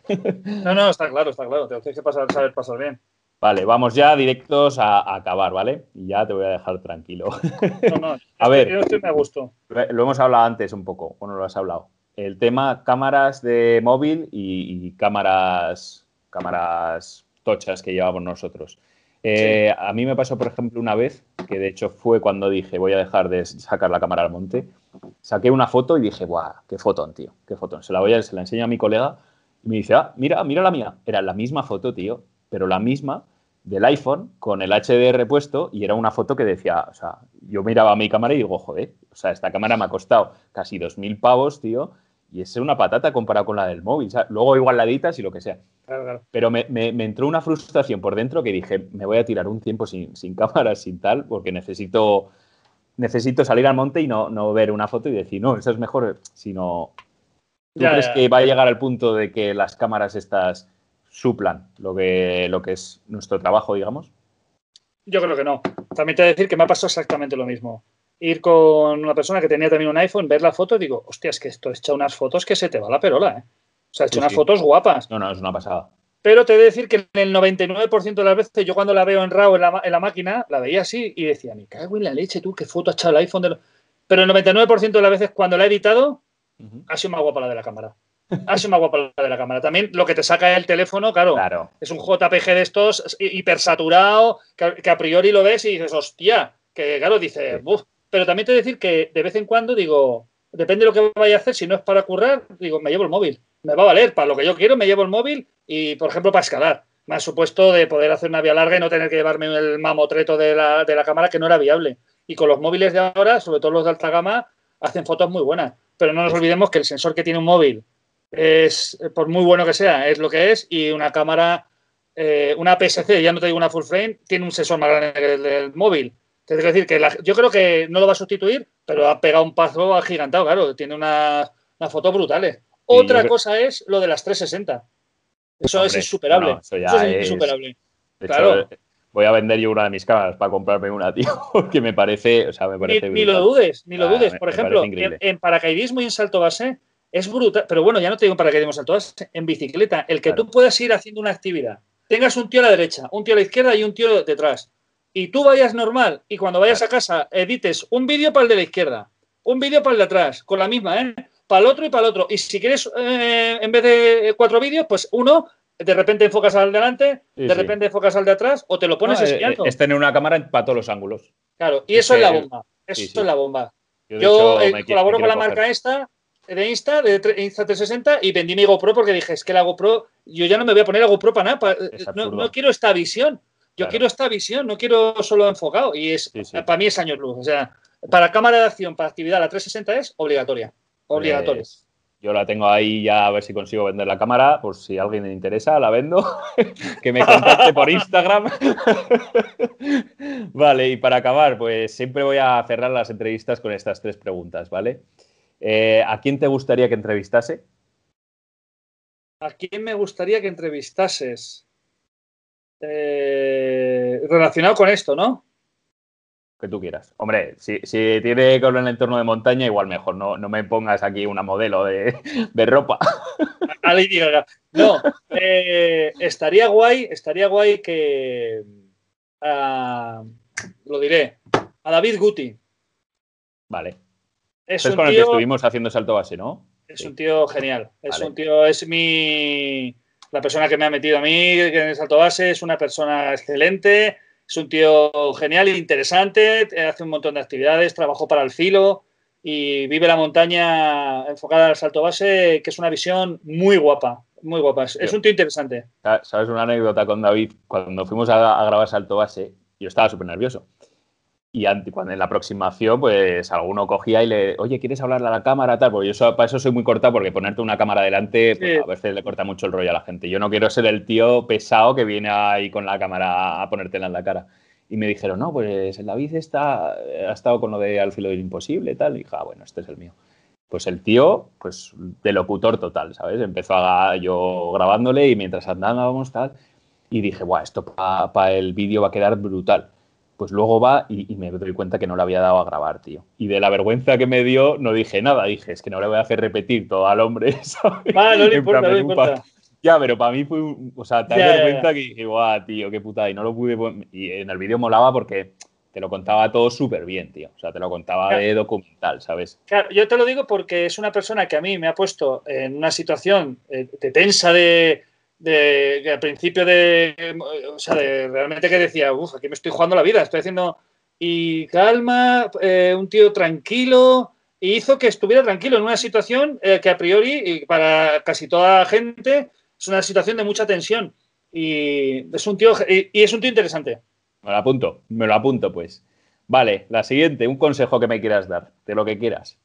No, no, está claro, está claro. Te tienes que pasar, saber pasar bien. Vale, vamos ya directos a, acabar, ¿vale? Y ya te voy a dejar tranquilo. No, no, *laughs* a ver, yo estoy a gusto. Lo hemos hablado antes un poco, o no lo has hablado. El tema cámaras de móvil y, cámaras, cámaras tochas que llevamos nosotros. Eh, a mí me pasó, por ejemplo, una vez, que de hecho fue cuando dije voy a dejar de sacar la cámara al monte, saqué una foto y dije, ¡guau! ¡Qué fotón, tío! ¡Qué fotón! Se la voy a, se la enseño a mi colega y me dice, ah, mira, mira la mía. Era la misma foto, tío, pero la misma del iPhone con el HDR puesto y era una foto que decía, o sea, yo miraba a mi cámara y digo, joder, o sea, esta cámara me ha costado casi 2.000 pavos, tío, y es una patata comparado con la del móvil. Luego igual la editas y lo que sea. Pero me, entró una frustración por dentro que dije, me voy a tirar un tiempo sin, sin cámara, sin tal, porque necesito necesito salir al monte y no, no ver una foto y decir, no, eso es mejor, sino... ¿Tú crees que va a llegar al punto de que las cámaras estas suplan lo que, lo que es nuestro trabajo, digamos? Yo creo que no. También te voy a decir que me ha pasado exactamente lo mismo. Ir con una persona que tenía también un iPhone, ver la foto y digo, hostia, es que esto echa unas fotos que se te va la perola, ¿eh? O sea, echa unas fotos guapas. No, no, es una pasada. Pero te he de decir que en el 99% de las veces, yo cuando la veo en RAW en la, máquina, la veía así y decía, me cago en la leche, tú, qué foto ha echado el iPhone. De Pero el 99% de las veces cuando la he editado, ha sido más guapa la de la cámara. Ha sido más guapa la de la cámara. También lo que te saca el teléfono, claro, es un JPG de estos hipersaturado, que, que, a priori lo ves y dices, hostia, que claro, dices, Pero también te decir que de vez en cuando digo, depende de lo que vaya a hacer, si no es para currar, digo, me llevo el móvil. Me va a valer, para lo que yo quiero, me llevo el móvil y, por ejemplo, para escalar. Me ha supuesto de poder hacer una vía larga y no tener que llevarme el mamotreto de la, de la cámara que no era viable. Y con los móviles de ahora, sobre todo los de alta gama, hacen fotos muy buenas. Pero no nos olvidemos que el sensor que tiene un móvil es, por muy bueno que sea, es lo que es. Y una cámara, eh, una PSC, ya no te digo una full frame, tiene un sensor más grande que el del móvil. Que decir que yo creo que no lo va a sustituir, pero ha pegado un paso agigantado, claro. Tiene unas una fotos brutales. Otra cosa es lo de las 360. Eso es insuperable. eso, es, insuperable. claro. voy a vender yo una de mis cámaras para comprarme una, *laughs* tío, porque me parece, o sea, me parece ni, lo dudes, ni lo ah, dudes. Por ejemplo, en, paracaidismo y en salto base es brutal, pero bueno, ya no te digo en paracaidismo y salto base, en bicicleta, el que tú puedas ir haciendo una actividad, tengas un tío a la derecha, un tío a la izquierda y un tío detrás, y tú vayas normal y cuando vayas a casa edites un vídeo para el de la izquierda, un vídeo para el de atrás, con la misma, ¿eh? para el otro y para el otro. Y si quieres, eh, en vez de cuatro vídeos, pues uno, de repente enfocas al delante, de repente enfocas al de atrás, o te lo pones eh, eh, Es tener una cámara para todos los ángulos. Claro, y eso es la bomba. Eso es la bomba. Yo, colaboro con la marca esta de Insta, de Insta 360, y vendí mi GoPro porque dije, es que la GoPro, yo ya no me voy a poner la GoPro para nada, no, quiero esta visión. Yo quiero esta visión, no quiero solo enfocado. Y es para mí es años luz. O sea, para cámara de acción, para actividad, la 360 es obligatoria. Obligatoria. Pues, yo la tengo ahí ya a ver si consigo vender la cámara, por si a alguien le interesa, la vendo. *laughs* que me contacte por Instagram. *laughs* vale, y para acabar, pues siempre voy a cerrar las entrevistas con estas tres preguntas, ¿vale? Eh, ¿A quién te gustaría que entrevistase? ¿A quién me gustaría que entrevistases? Eh, relacionado con esto, ¿no? que tú quieras. Hombre, si, tiene con el entorno de montaña, igual mejor. No, no me pongas aquí una modelo de, ropa. *laughs* No, eh, estaría guay, estaría guay que. Ah, lo diré. A David Guti. Vale. Es, con el que estuvimos haciendo salto base, ¿no? Es un tío genial. Es un tío, es mi. La persona que me ha metido a mí en el salto base es una persona excelente es un tío genial, interesante, hace un montón de actividades, trabajó para el filo y vive la montaña enfocada al salto base, que es una visión muy guapa, muy guapa. Es, un tío interesante. ¿Sabes una anécdota con David? Cuando fuimos a, grabar salto base, yo estaba súper nervioso. Y cuando en la aproximación, pues alguno cogía y le, oye, ¿quieres hablarle a la cámara? Tal, porque yo para eso soy muy corta, porque ponerte una cámara delante, pues, a veces le corta mucho el rollo a la gente. Yo no quiero ser el tío pesado que viene ahí con la cámara a ponértela en la cara. Y me dijeron, no, pues el David está, ha estado con lo de al filo del imposible, tal. Y dije, ah, bueno, este es el mío. Pues el tío, pues de locutor total, ¿sabes? Empezó a, yo grabándole y mientras andábamos, tal. Y dije, guau, esto para el vídeo va a quedar brutal pues luego va y, me doy cuenta que no le había dado a grabar, tío. Y de la vergüenza que me dio, no dije nada. Dije, es que no le voy a hacer repetir todo al hombre, *laughs* ¿sabes? Ah, no le importa, no le importa. Ya, pero para mí fue, o sea, te das cuenta que dije, guau, tío, qué putada. Y no lo pude, y en el vídeo molaba porque te lo contaba todo súper bien, tío. O sea, te lo contaba de documental, ¿sabes? Claro, yo te lo digo porque es una persona que a mí me ha puesto en una situación eh, de tensa de de, al principio de, o sea, de realmente que decía, uff, aquí me estoy jugando la vida, estoy haciendo, y calma, eh, un tío tranquilo, y hizo que estuviera tranquilo en una situación eh, que a priori, y para casi toda la gente, es una situación de mucha tensión. Y es un tío, y, es un tío interesante. Me lo apunto, me lo apunto, pues. Vale, la siguiente, un consejo que me quieras dar, de lo que quieras.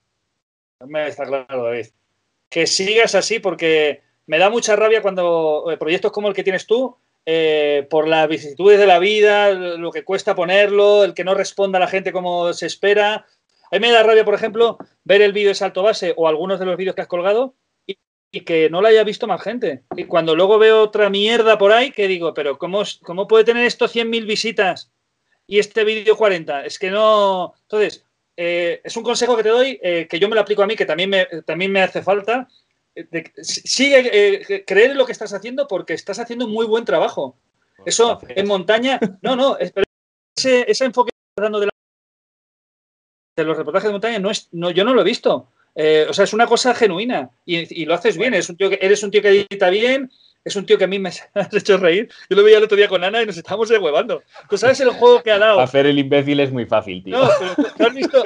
Me está claro, David. Que sigas así porque me da mucha rabia cuando eh, proyectos como el que tienes tú, eh, por las vicisitudes de la vida, lo que cuesta ponerlo, el que no responda a la gente como se espera. A mí me da rabia, por ejemplo, ver el vídeo de salto base o algunos de los vídeos que has colgado y, que no lo haya visto más gente. Y cuando luego veo otra mierda por ahí, que digo, pero ¿cómo, cómo puede tener esto 100.000 visitas y este vídeo 40? Es que no... Entonces, eh, es un consejo que te doy, que yo me lo aplico a mí, que también también me hace falta, sigue, eh, creer en lo que estás haciendo porque estás haciendo muy buen trabajo. Eso en montaña, no, no, ese, ese enfoque dando de, de, los reportajes de montaña no es, no, yo no lo he visto. Eh, o sea, es una cosa genuina y, y lo haces bien. Eres un, tío que, eres un tío que edita bien, es un tío que a mí me *laughs* has hecho reír. Yo lo veía el otro día con Ana y nos estábamos dehuevando. ¿Tú sabes el juego que ha dado? Hacer el imbécil es muy fácil, tío. No, pero has visto,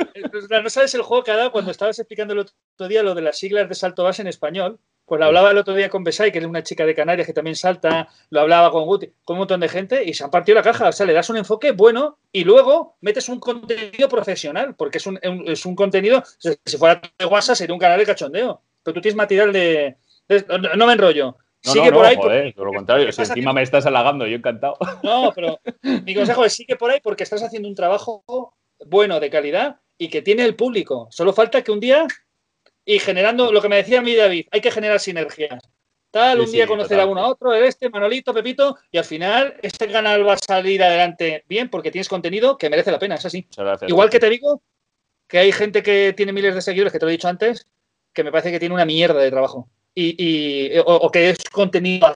no sabes el juego que ha dado cuando estabas explicando el otro día lo de las siglas de salto base en español. Pues lo hablaba el otro día con Besay, que es una chica de Canarias que también salta, lo hablaba con Guti, con un montón de gente y se han partido la caja. O sea, le das un enfoque bueno y luego metes un contenido profesional, porque es un, es un contenido, si fuera de WhatsApp sería un canal de cachondeo. Pero tú tienes material de... de no me enrollo no, sigue por ahí. Joder, por lo contrario, si encima me estás halagando, yo encantado. No, pero mi consejo es sigue por ahí porque estás haciendo un trabajo bueno, de calidad y que tiene el público. Solo falta que un día y generando lo que me decía a mí David, hay que generar sinergias. Tal, un día conocer a uno a otro, este, Manolito, Pepito, y al final este canal va a salir adelante bien porque tienes contenido que merece la pena, es así. Igual que te digo que hay gente que tiene miles de seguidores, que te lo he dicho antes, que me parece que tiene una mierda de trabajo y, o, que es contenido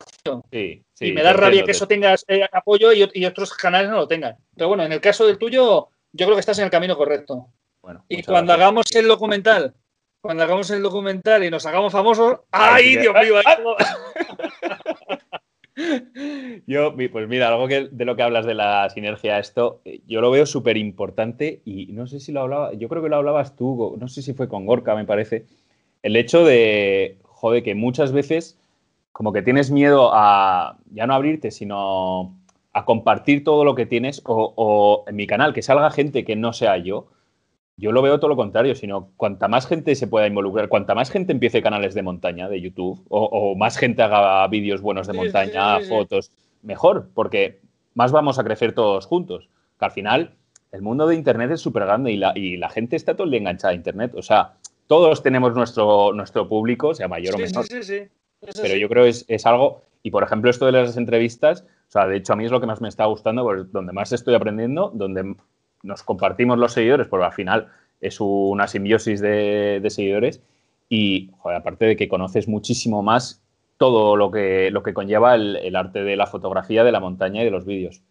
sí, y me da rabia que eso tengas eh, apoyo y, otros canales no lo tengan. Pero bueno, en el caso del tuyo, yo creo que estás en el camino correcto. Bueno, y cuando hagamos el documental, cuando hagamos el documental y nos hagamos famosos, ¡ay, Dios mío! *laughs* Yo, pues mira, algo que, de lo que hablas de la sinergia, esto, eh, yo lo veo súper importante y no sé si lo hablaba, yo creo que lo hablabas tú, no sé si fue con Gorka, me parece, el hecho de, joder, que muchas veces como que tienes miedo a ya no abrirte, sino a compartir todo lo que tienes o, en mi canal que salga gente que no sea yo. Yo lo veo todo lo contrario, sino cuanta más gente se pueda involucrar, cuanta más gente empiece canales de montaña de YouTube o, más gente haga vídeos buenos de montaña, fotos, mejor, porque más vamos a crecer todos juntos. Que al final el mundo de Internet es súper grande y la, y la gente está todo el día enganchada a Internet. O sea, todos tenemos nuestro, nuestro público, sea mayor o menor. Sí, sí, Pero yo creo que es, es, algo, y por ejemplo esto de las entrevistas, o sea, de hecho a mí es lo que más me está gustando, pues, donde más estoy aprendiendo, donde nos compartimos los seguidores, porque al final es una simbiosis de, seguidores y, joder, aparte de que conoces muchísimo más todo lo que, lo que conlleva el, arte de la fotografía, de la montaña y de los vídeos.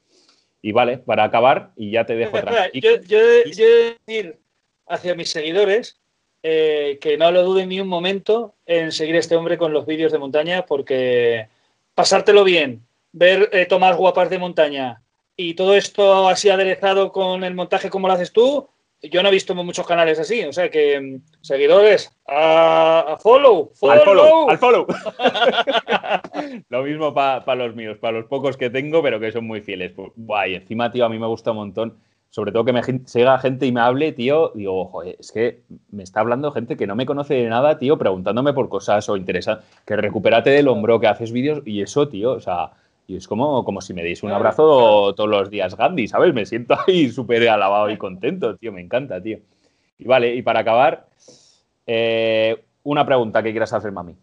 Y vale, para acabar, y ya te dejo atrás. Yo, yo, yo decir hacia mis seguidores eh, que no lo duden ni un momento en seguir a este hombre con los vídeos de montaña, porque pasártelo bien, ver eh, tomas guapas de montaña y todo esto así aderezado con el montaje como lo haces tú, yo no he visto muchos canales así. O sea que, mm, seguidores, a, follow, follow. Al follow. *laughs* lo mismo para los míos, para los pocos que tengo, pero que son muy fieles. Pues, y encima, tío, a mí me gusta un montón sobre todo que me siga gente y me hable, tío, digo, joder, es que me está hablando gente que no me conoce de nada, tío, preguntándome por cosas o interesa que recupérate del hombro, que haces vídeos y eso, tío, o sea, y es como, como si me deis un abrazo todos los días Gandhi, ¿sabes? Me siento ahí *laughs* súper alabado y contento, tío, me encanta, tío. Y vale, y para acabar, eh, una pregunta que quieras hacer, mami.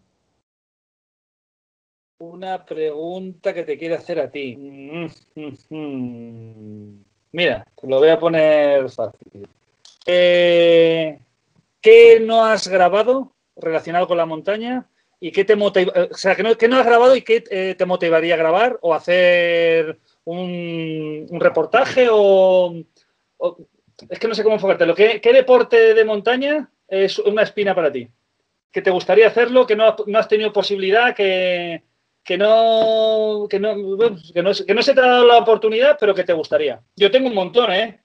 Una pregunta que te quiere hacer a ti. Mm, mm, mm, Mira, lo voy a poner fácil. Eh, ¿Qué no has grabado relacionado con la montaña? ¿Y qué te motiva, o sea, ¿qué no, has grabado y qué eh, te motivaría a grabar? ¿O hacer un, reportaje? O, es que no sé cómo enfocártelo. ¿Qué, ¿Qué deporte de montaña es una espina para ti? ¿Que te gustaría hacerlo? ¿Que no, no has tenido posibilidad? ¿Que, que no, que no, que no, que no se te ha dado la oportunidad, pero que te gustaría. Yo tengo un montón, ¿eh?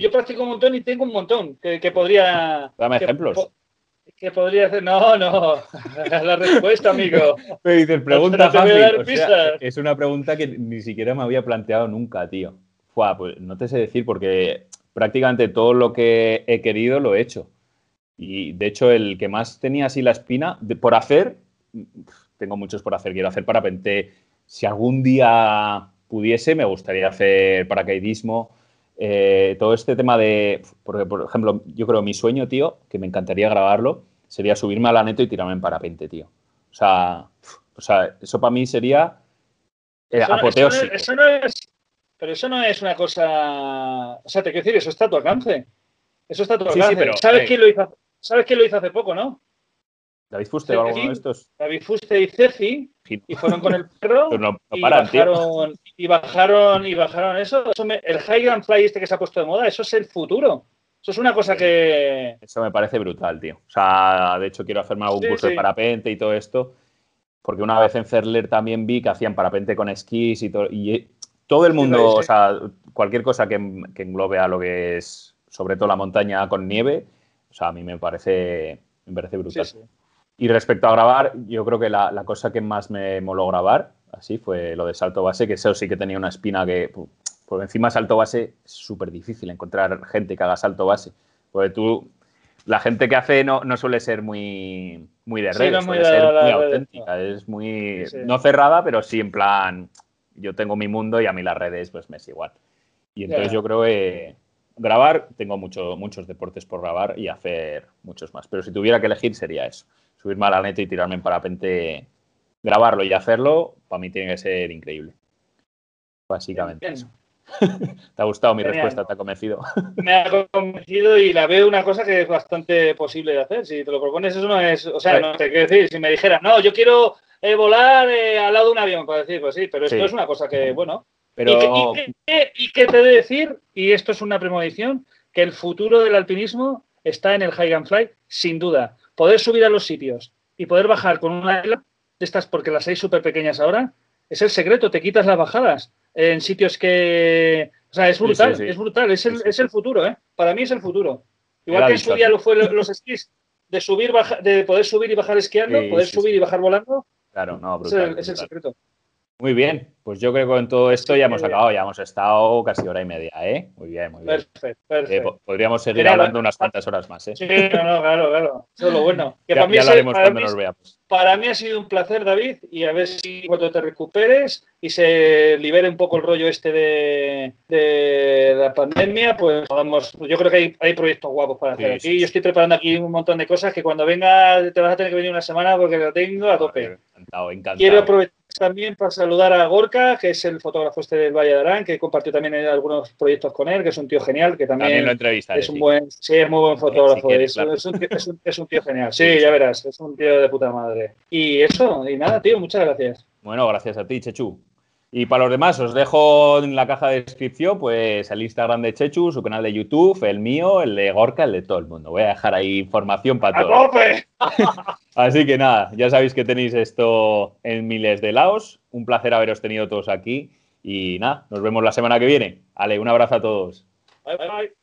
Yo practico un montón y tengo un montón que, podría. Dame ejemplos. Que podría hacer. No, no. *laughs* la respuesta, amigo. *laughs* Me dices, pregunta es una pregunta que ni siquiera me había planteado nunca, tío. pues no te sé decir porque prácticamente todo lo que he querido lo he hecho. Y de hecho, el que más tenía así la espina por hacer, tengo muchos por hacer. Quiero hacer parapente. Si algún día pudiese, me gustaría hacer paracaidismo. Eh, todo este tema de, porque por ejemplo, yo creo mi sueño, tío, que me encantaría grabarlo, sería subirme a la neto y tirarme en parapente, tío. O sea, o sea eso para mí sería eh, apoteósico. Eso no, es, pero eso no es una cosa, o sea, te quiero decir, eso está a tu alcance. Eso está a tu alcance. pero, ¿Sabes, quién lo hizo, ¿Sabes quién lo hizo hace poco, no? ¿David Fuste o alguno de estos? David Fuste y Ceci y fueron con el perro *laughs* no, y, paran, bajaron, y bajaron y bajaron eso. el high and fly este que se ha puesto de moda, eso es el futuro. Eso es una cosa que. Eso me parece brutal, tío. O sea, de hecho, quiero hacerme algún curso de parapente y todo esto. Porque una vez en Cerler también vi que hacían parapente con esquís y todo. Y todo el mundo, o sea, cualquier cosa que, englobe a lo que es, sobre todo la montaña con nieve, o sea, a mí me parece, me parece brutal. Y respecto a grabar, yo creo que la, la, cosa que más me moló grabar, así, fue lo de salto base, que eso sí que tenía una espina que por encima salto base es súper difícil encontrar gente que haga salto base. Porque tú, la gente que hace no, no suele ser muy, muy de redes, suele ser muy auténtica. Es muy, no cerrada, pero sí en plan, yo tengo mi mundo y a mí las redes pues me es igual. Y entonces yo creo que grabar, tengo mucho, muchos deportes por grabar y hacer muchos más. Pero si tuviera que elegir sería eso. Subirme a la neta y tirarme en parapente, grabarlo y hacerlo, para mí tiene que ser increíble. Básicamente eso. *laughs* ¿Te ha gustado mi respuesta? ¿Te ha convencido? *laughs* Me ha convencido y la veo una cosa que es bastante posible de hacer. Si te lo propones, eso no es. O sea, no sé qué decir. Si me dijeras, no, yo quiero eh, volar eh, al lado de un avión, para decir, pues sí, pero esto es una cosa que, bueno. Pero... ¿Y, qué, te he de decir? Y esto es una premonición: que el futuro del alpinismo está en el high and fly, sin duda. Poder subir a los sitios y poder bajar con una de estas, porque las hay súper pequeñas ahora, es el secreto. Te quitas las bajadas en sitios que... O sea, es brutal, es brutal, es el, es el, futuro, ¿eh? Para mí es el futuro. Igual que en su día lo fue los esquís, de subir, de poder subir y bajar esquiando, poder subir y bajar volando. Claro, no, brutal. Es el, secreto. Muy bien, pues yo creo que con todo esto ya hemos acabado, ya hemos estado casi hora y media, ¿eh? Muy bien, muy bien. Perfecto, perfecto. Eh, podríamos seguir hablando unas cuantas horas más, ¿eh? Sí, no, no, claro, claro. Eso es lo bueno. *laughs* ya, para, mí lo haremos cuando nos veamos. Para mí ha sido un placer, David, y a ver si cuando te recuperes y se libere un poco el rollo este de, de la pandemia, pues vamos, yo creo que hay, hay proyectos guapos para hacer aquí. Yo estoy preparando aquí un montón de cosas que cuando venga te vas a tener que venir una semana porque lo tengo a tope. Encantado, encantado. Quiero aprovechar también para saludar a Gorka, que es el fotógrafo este del Valle de Arán, que compartió también algunos proyectos con él, que es un tío genial, que también, lo entrevista. Es un buen, sí, es muy buen fotógrafo. es, un, tío genial. Sí, ya verás, es un tío de puta madre. Y eso, y nada, tío, muchas gracias. Bueno, gracias a ti, Chechu. Y para los demás, os dejo en la caja de descripción pues el Instagram de Chechu, su canal de YouTube, el mío, el de Gorka, el de todo el mundo. Voy a dejar ahí información para todos. *laughs* Así que nada, ya sabéis que tenéis esto en miles de laos. Un placer haberos tenido todos aquí. Y nada, nos vemos la semana que viene. Ale, un abrazo a todos. Bye, bye, bye.